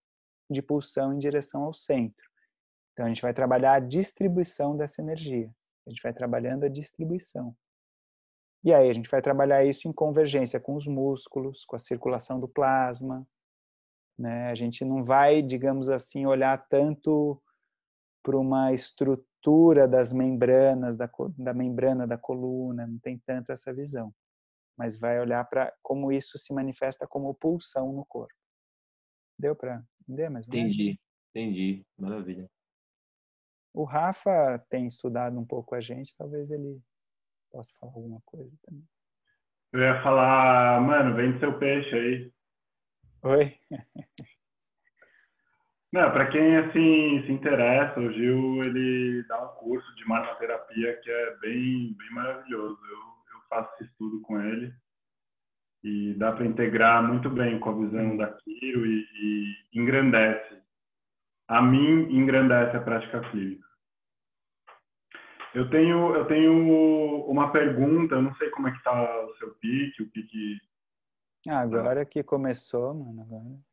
de pulsão em direção ao centro. Então a gente vai trabalhar a distribuição dessa energia. A gente vai trabalhando a distribuição. E aí a gente vai trabalhar isso em convergência com os músculos, com a circulação do plasma. Né? A gente não vai, digamos assim, olhar tanto para uma estrutura das membranas, da, da membrana da coluna, não tem tanto essa visão. Mas vai olhar para como isso se manifesta como pulsão no corpo. Deu para entender mais Entendi, entendi. Maravilha. O Rafa tem estudado um pouco a gente, talvez ele possa falar alguma coisa também. Eu ia falar, mano, vende seu peixe aí. Oi? *laughs* Não, para quem assim se interessa, o Gil ele dá um curso de marmoterapia que é bem bem maravilhoso. Eu, eu faço esse estudo com ele e dá para integrar muito bem com a visão da Kiro e, e engrandece. A mim engrandece a prática clínica. Eu tenho eu tenho uma pergunta, eu não sei como é que está o seu pique, o pique. Ah, agora que começou, mano, agora.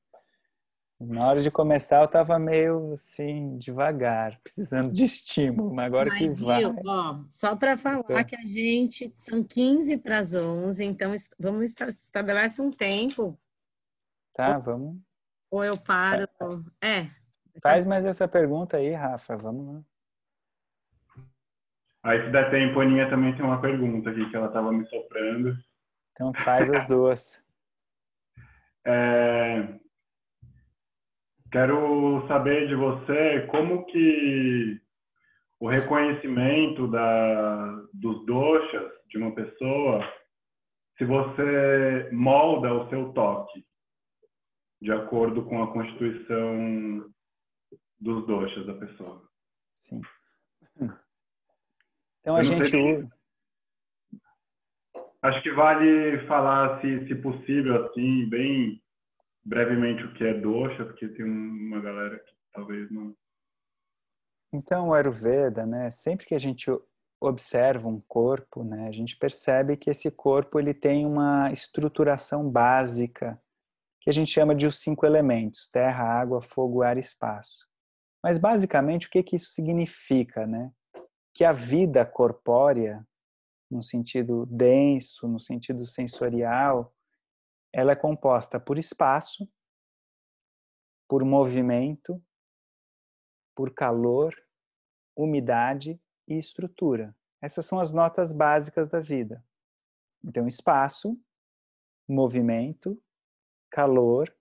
Na hora de começar eu tava meio assim, devagar, precisando de estímulo, mas agora mas, que vai. Viu, ó, só para falar então... que a gente são 15 para as 11, então vamos estabelecer um tempo. Tá, vamos. Ou eu paro. É. Faz mais essa pergunta aí, Rafa, vamos lá. Aí se der tempo, a Aninha também tem uma pergunta aqui que ela estava me soprando. Então faz as duas. *laughs* é... Quero saber de você como que o reconhecimento da, dos doxas de uma pessoa, se você molda o seu toque de acordo com a constituição dos doxas da pessoa. Sim. *laughs* Então a gente Acho que vale falar, se, se possível, assim, bem brevemente o que é dosha, porque tem uma galera que talvez não. Então, o Ayurveda, né, sempre que a gente observa um corpo, né, a gente percebe que esse corpo ele tem uma estruturação básica que a gente chama de os cinco elementos: terra, água, fogo, ar e espaço. Mas basicamente o que que isso significa, né? Que a vida corpórea, no sentido denso, no sentido sensorial, ela é composta por espaço, por movimento, por calor, umidade e estrutura. Essas são as notas básicas da vida. Então, espaço, movimento, calor,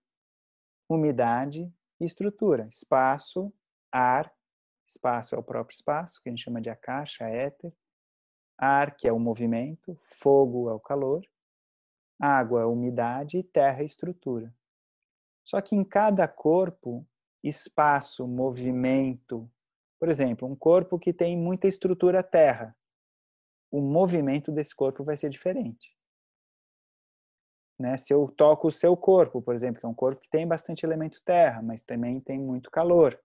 umidade e estrutura. Espaço, ar, espaço é o próprio espaço, que a gente chama de akasha, éter. Ar, que é o movimento, fogo é o calor, água, umidade e terra, estrutura. Só que em cada corpo, espaço, movimento, por exemplo, um corpo que tem muita estrutura terra, o movimento desse corpo vai ser diferente. né, se eu toco o seu corpo, por exemplo, que é um corpo que tem bastante elemento terra, mas também tem muito calor,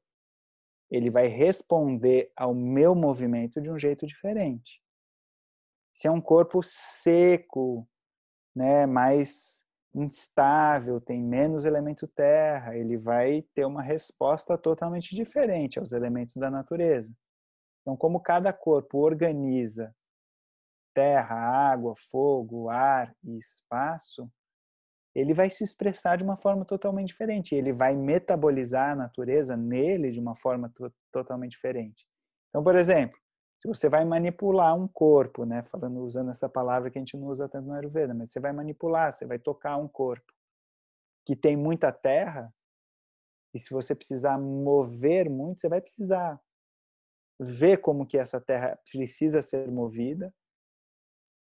ele vai responder ao meu movimento de um jeito diferente. Se é um corpo seco, né, mais instável, tem menos elemento terra, ele vai ter uma resposta totalmente diferente aos elementos da natureza. Então, como cada corpo organiza terra, água, fogo, ar e espaço, ele vai se expressar de uma forma totalmente diferente. Ele vai metabolizar a natureza nele de uma forma totalmente diferente. Então, por exemplo, se você vai manipular um corpo, né, falando usando essa palavra que a gente não usa tanto no Ayurveda, mas você vai manipular, você vai tocar um corpo que tem muita terra, e se você precisar mover muito, você vai precisar ver como que essa terra precisa ser movida.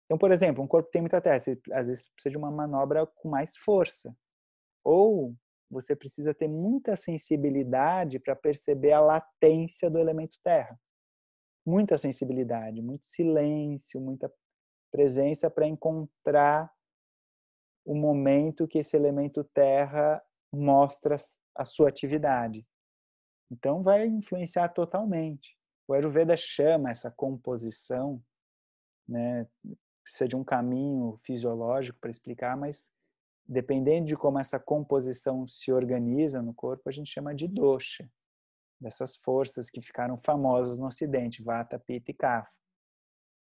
Então, por exemplo, um corpo tem muita terra, às vezes precisa de uma manobra com mais força. Ou você precisa ter muita sensibilidade para perceber a latência do elemento terra muita sensibilidade, muito silêncio, muita presença para encontrar o momento que esse elemento terra mostra a sua atividade. Então vai influenciar totalmente. O Ayurveda chama essa composição, né, precisa de um caminho fisiológico para explicar, mas dependendo de como essa composição se organiza no corpo, a gente chama de dosha dessas forças que ficaram famosas no Ocidente, Vata, Pitta e Kapha.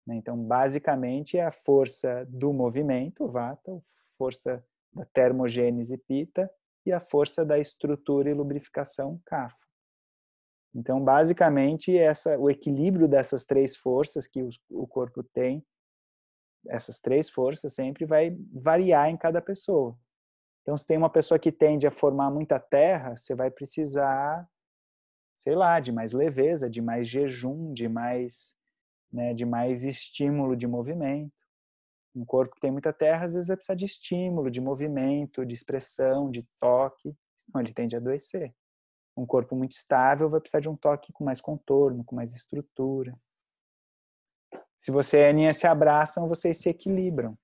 Né? Então, basicamente, é a força do movimento, Vata, força da termogênese, Pitta, e a força da estrutura e lubrificação, Kapha. Então, basicamente, essa, o equilíbrio dessas três forças que o corpo tem, essas três forças sempre vai variar em cada pessoa. Então, se tem uma pessoa que tende a formar muita terra, você vai precisar sei lá, de mais leveza, de mais jejum, de mais, né, de mais estímulo de movimento. Um corpo que tem muita terra, às vezes vai precisar de estímulo, de movimento, de expressão, de toque, senão ele tende a adoecer. Um corpo muito estável vai precisar de um toque com mais contorno, com mais estrutura. Se você e a Aninha se abraçam, vocês se equilibram.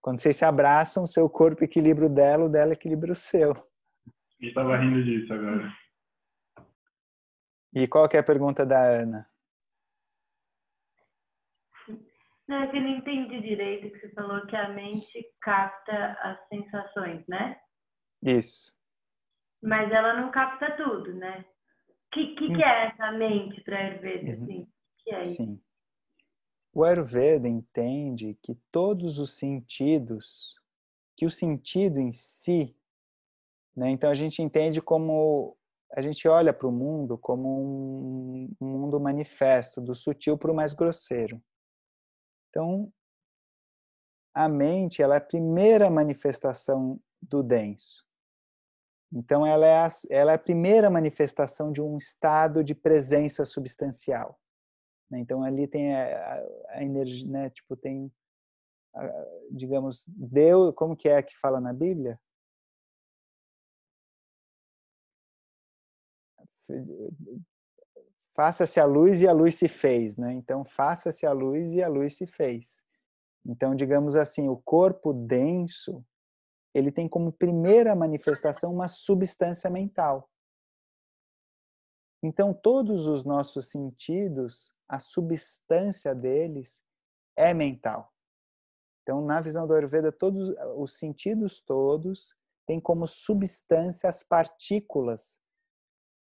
Quando vocês se abraçam, o seu corpo equilibra o dela, o dela equilibra o seu. Eu estava rindo disso agora. E qual que é a pergunta da Ana? Não, é que eu não entendi direito que você falou que a mente capta as sensações, né? Isso. Mas ela não capta tudo, né? O que, que, que, é essa mente para Ayurveda? Uhum. Assim? que é isso? Sim. O Ayurveda entende que todos os sentidos, que o sentido em si, né? então a gente entende como a gente olha para o mundo como um, mundo manifesto, do sutil para o mais grosseiro. Então, a mente ela é a primeira manifestação do denso. Então, ela é, a, ela é a primeira manifestação de um estado de presença substancial. Né? Então, ali tem a, a energia, né? tipo, tem, a, digamos, Deus, como que é que fala na Bíblia? faça-se a luz e a luz se fez, né? Então, faça-se a luz e a luz se fez. Então, digamos assim, o corpo denso, ele tem como primeira manifestação uma substância mental. Então, todos os nossos sentidos, a substância deles é mental. Então, na visão do Ayurveda, todos os sentidos todos têm como substância as partículas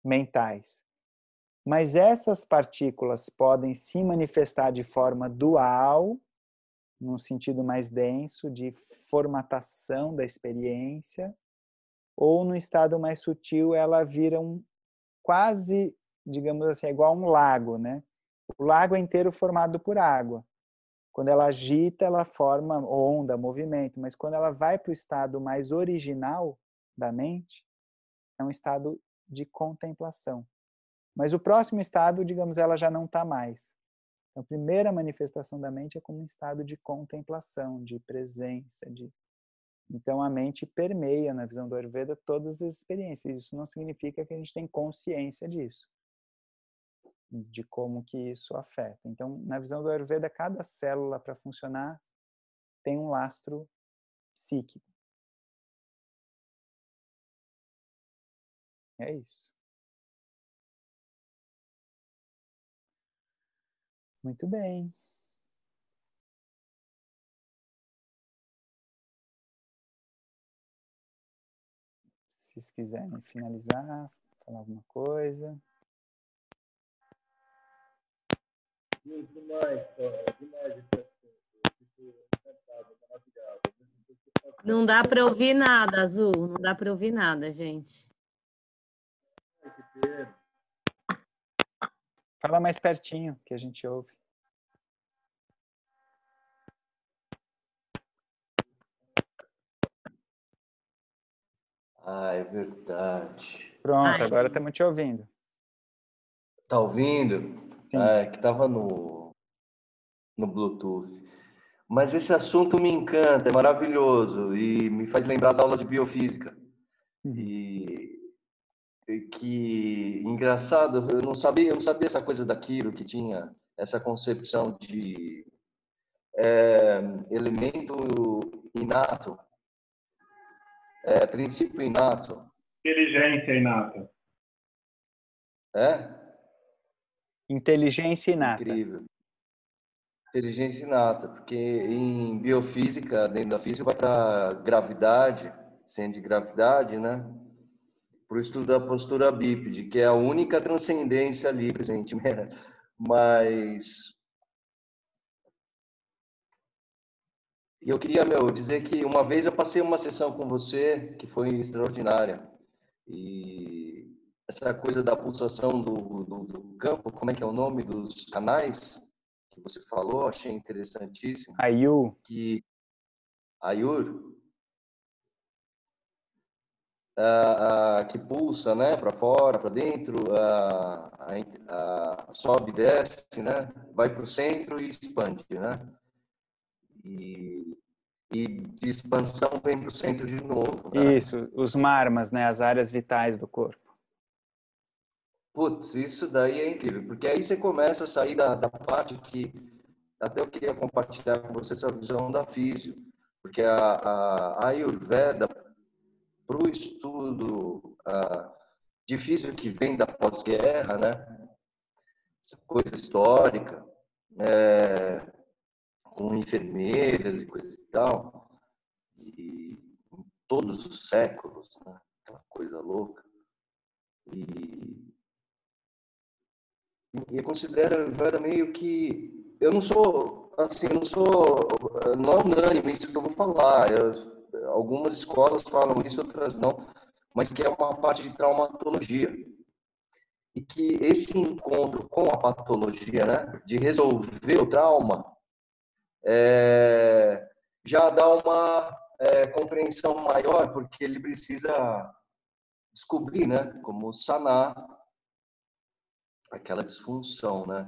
mentais. Mas essas partículas podem se manifestar de forma dual, num sentido mais denso, de formatação da experiência, ou no estado mais sutil ela vira um quase, digamos assim, é igual a um lago, né? O lago é inteiro formado por água. Quando ela agita, ela forma onda, movimento, mas quando ela vai para o estado mais original da mente, é um estado de contemplação. Mas o próximo estado, digamos, ela já não está mais. Então, a primeira manifestação da mente é como um estado de contemplação, de presença, de então a mente permeia na visão do Ayurveda todas as experiências. Isso não significa que a gente tem consciência disso, de como que isso afeta. Então, na visão do Ayurveda, cada célula para funcionar tem um lastro psíquico. É isso. Muito bem. Se vocês quiserem finalizar, falar alguma coisa. Demais, cara, demais esse assunto. Eu fico encantado, maravilhado. Não dá para ouvir nada, Azul. Não dá para ouvir nada, gente. Fala mais pertinho que a gente ouve. Ah, é verdade. Pronto, Ai. agora estamos te ouvindo. Tá ouvindo? Sim. Ah, é que tava no, no Bluetooth. Mas esse assunto me encanta, é maravilhoso e me faz lembrar as aulas de biofísica. E, e que engraçado, eu não sabia, eu não sabia essa coisa da Quiro que tinha essa concepção de é, elemento inato, é, princípio inato, Inteligência inata. é? Inteligência inata. Incrível. Inteligência inata, porque em biofísica, dentro da física, vai para gravidade, ciência de gravidade, né? Para o estudo da postura bípede, que é a única transcendência ali presente. Mas. E eu queria, meu, dizer que uma vez eu passei uma sessão com você que foi extraordinária. E essa coisa da pulsação do, do, do campo, como é que é o nome dos canais que você falou, achei interessantíssimo. Ayu. Que Ayur, ah, ah, que pulsa, né, para fora, para dentro, ah, sobe, desce, né, vai para o centro e expande, né, e, e de expansão vem para o centro de novo. Né? Isso, os marmas, né, as áreas vitais do corpo. Putz, isso daí é incrível, porque aí você começa a sair da, da parte que até eu queria compartilhar com você essa visão da físio, porque a, a, a Ayurveda, para o estudo de físio que vem da pós-guerra, né, essa coisa histórica, é, com enfermeiras e coisa e tal, e em todos os séculos, né, aquela coisa louca, e e eu considero Ayurveda meio que eu não sou assim eu não sou não é unânime isso que eu vou falar. Eu, algumas escolas falam isso outras não mas que é uma parte de traumatologia. E que esse encontro com a patologia né de resolver o trauma é, já dá uma é, compreensão maior porque ele precisa descobrir né como sanar aquela disfunção, né?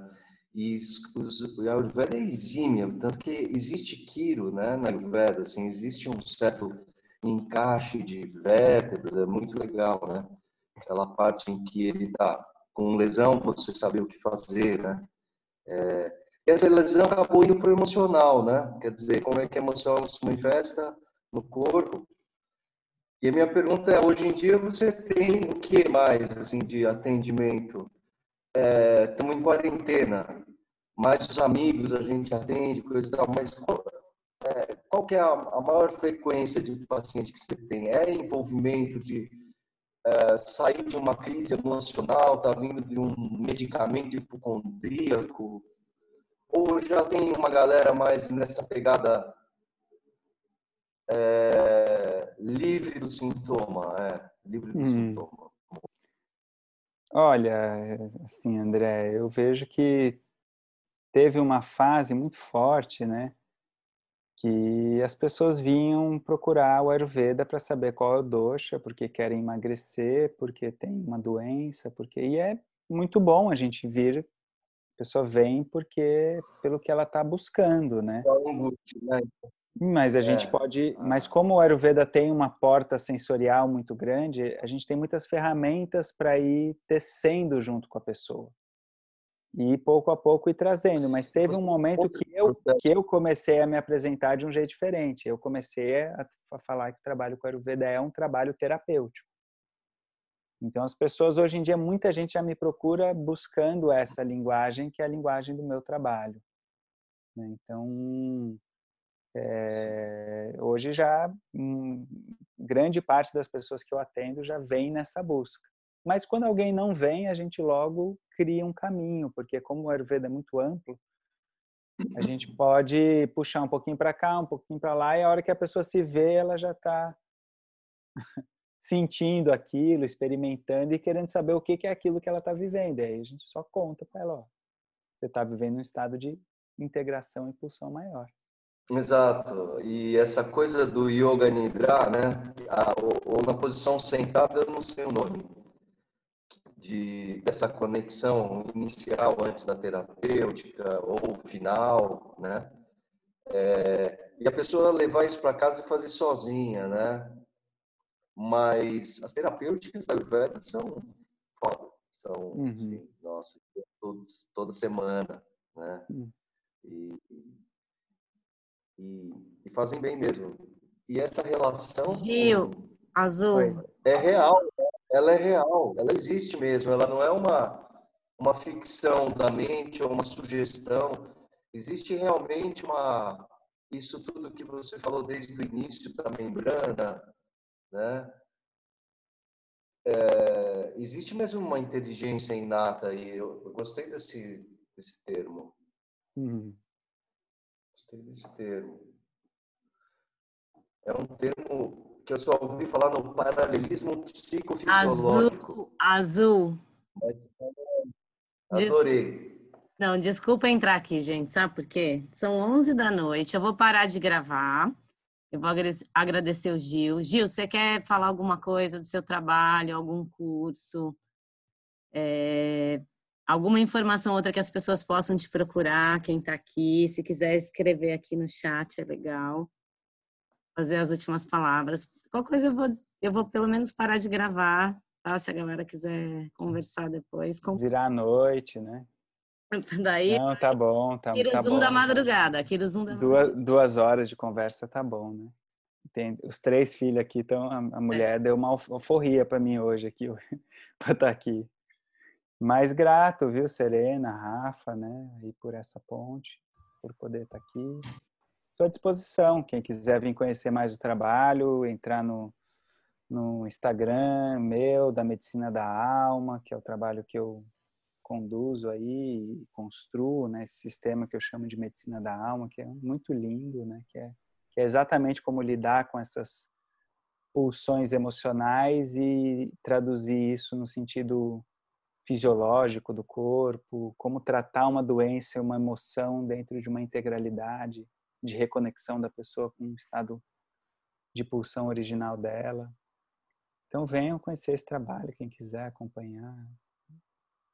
E os, a Ayurveda é exímia, tanto que existe Kiro, né, na Ayurveda, assim, existe um certo encaixe de vértebras, é muito legal, né? Aquela parte em que ele está com lesão, você saber o que fazer, né? É, e essa lesão acabou indo para o emocional, né? Quer dizer, como é que a emoção se manifesta no corpo. E a minha pergunta é, hoje em dia você tem o que mais, assim, de atendimento estamos é, em quarentena, mas os amigos a gente atende, coisa e tal, mas qual, é, qual que é a, a, maior frequência de paciente que você tem? É envolvimento de é, sair de uma crise emocional, tá vindo de um medicamento hipocondríaco, ou já tem uma galera mais nessa pegada é, livre do sintoma, é, livre do hum. sintoma? Olha, assim, André, eu vejo que teve uma fase muito forte, né? Que as pessoas vinham procurar o Ayurveda para saber qual é o dosha, porque querem emagrecer, porque tem uma doença, porque e é muito bom a gente vir, a pessoa vem porque pelo que ela está buscando, né? Mas a gente É. pode, mas como o Ayurveda tem uma porta sensorial muito grande, a gente tem muitas ferramentas para ir tecendo junto com a pessoa. E pouco a pouco ir trazendo, mas teve um momento que eu que eu comecei a me apresentar de um jeito diferente. Eu comecei a, a falar que o trabalho com Ayurveda é um trabalho terapêutico. Então, as pessoas, hoje em dia, muita gente já me procura buscando essa linguagem, que é a linguagem do meu trabalho. Né? Então, é, hoje já hum, grande parte das pessoas que eu atendo já vem nessa busca. Mas quando alguém não vem, a gente logo cria um caminho, porque como o Ayurveda é muito amplo, a gente pode puxar um pouquinho para cá, um pouquinho para lá, e a hora que a pessoa se vê, ela já está *laughs* sentindo aquilo, experimentando e querendo saber o que é aquilo que ela está vivendo. Aí a gente só conta para ela, ó, você está vivendo um estado de integração e pulsão maior. Exato. E essa coisa do yoga nidra, né? ou, ou, na posição sentada, eu não sei o nome, de dessa conexão inicial antes da terapêutica ou final, né? É, e a pessoa levar isso para casa e fazer sozinha, né? Mas as terapêuticas da Ayurveda são foda, são, uhum. assim, nossa, todos, toda semana, né? Uhum. E, e, e, fazem bem mesmo. E essa relação. Gil, azul. É real, ela é real, ela existe mesmo, ela não é uma, uma ficção da mente ou uma sugestão. Existe realmente uma. Isso tudo que você falou desde o início da membrana, né? É, existe mesmo uma inteligência inata e eu, eu gostei desse, desse termo. Hum. Termo. É um termo que eu só ouvi falar no paralelismo psicofisiológico. Azul. azul. Adorei. Não, desculpa entrar aqui, gente. Sabe por quê? São 11 da noite. Eu vou parar de gravar. Eu vou agradecer o Gil. Gil, você quer falar alguma coisa do seu trabalho, algum curso? É, alguma informação outra que as pessoas possam te procurar, quem está aqui. Se quiser escrever aqui no chat, é legal. Fazer as últimas palavras. Qualquer coisa eu vou, eu vou pelo menos parar de gravar, tá? Se a galera quiser conversar depois. Com... Virar a noite, né? *laughs* Daí. Não, tá bom, tá, tá Zoom bom. da madrugada, aqui do Zoom da duas, duas horas de conversa tá bom, né? Tem, os três filhos aqui, então a, a mulher é. deu uma alforria para mim hoje aqui, *laughs* para estar tá aqui. Mais grato, viu, Serena, Rafa, né, aí por essa ponte, por poder estar tá aqui. Estou à disposição, quem quiser vir conhecer mais o trabalho, entrar no, no Instagram meu, da Medicina da Alma, que é o trabalho que eu conduzo aí, construo, né, esse sistema que eu chamo de Medicina da Alma, que é muito lindo, né, que é, que é exatamente como lidar com essas pulsões emocionais e traduzir isso no sentido fisiológico do corpo, como tratar uma doença, uma emoção dentro de uma integralidade de reconexão da pessoa com o estado de pulsão original dela. Então venham conhecer esse trabalho, quem quiser acompanhar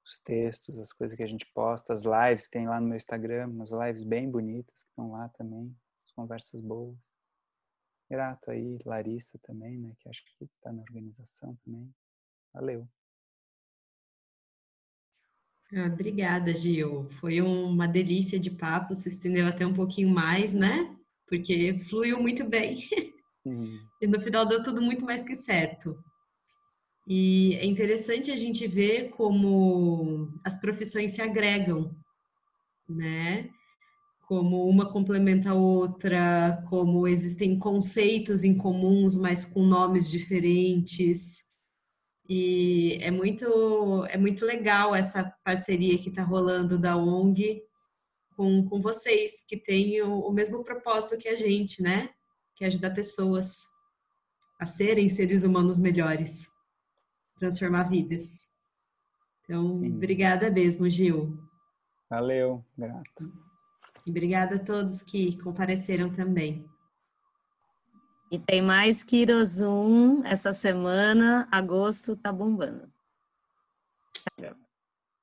os textos, as coisas que a gente posta, as lives que tem lá no meu Instagram, umas lives bem bonitas que estão lá também, as conversas boas. Grato aí, Larissa também, né, que acho que está na organização também. Valeu. Ah, obrigada, Gil. Foi uma delícia de papo, se estendeu até um pouquinho mais, né? Porque fluiu muito bem. Uhum. E no final deu tudo muito mais que certo. E é interessante a gente ver como as profissões se agregam, né? Como uma complementa a outra, como existem conceitos em comuns, mas com nomes diferentes. E é muito, é muito legal essa parceria que está rolando da ONG com, com vocês, que têm o, o mesmo propósito que a gente, né? Que é ajudar pessoas a serem seres humanos melhores, transformar vidas. Então, Sim. obrigada mesmo, Gil. Valeu, grato. E obrigada a todos que compareceram também. E tem mais Kirozum essa semana, agosto tá bombando. Tchau.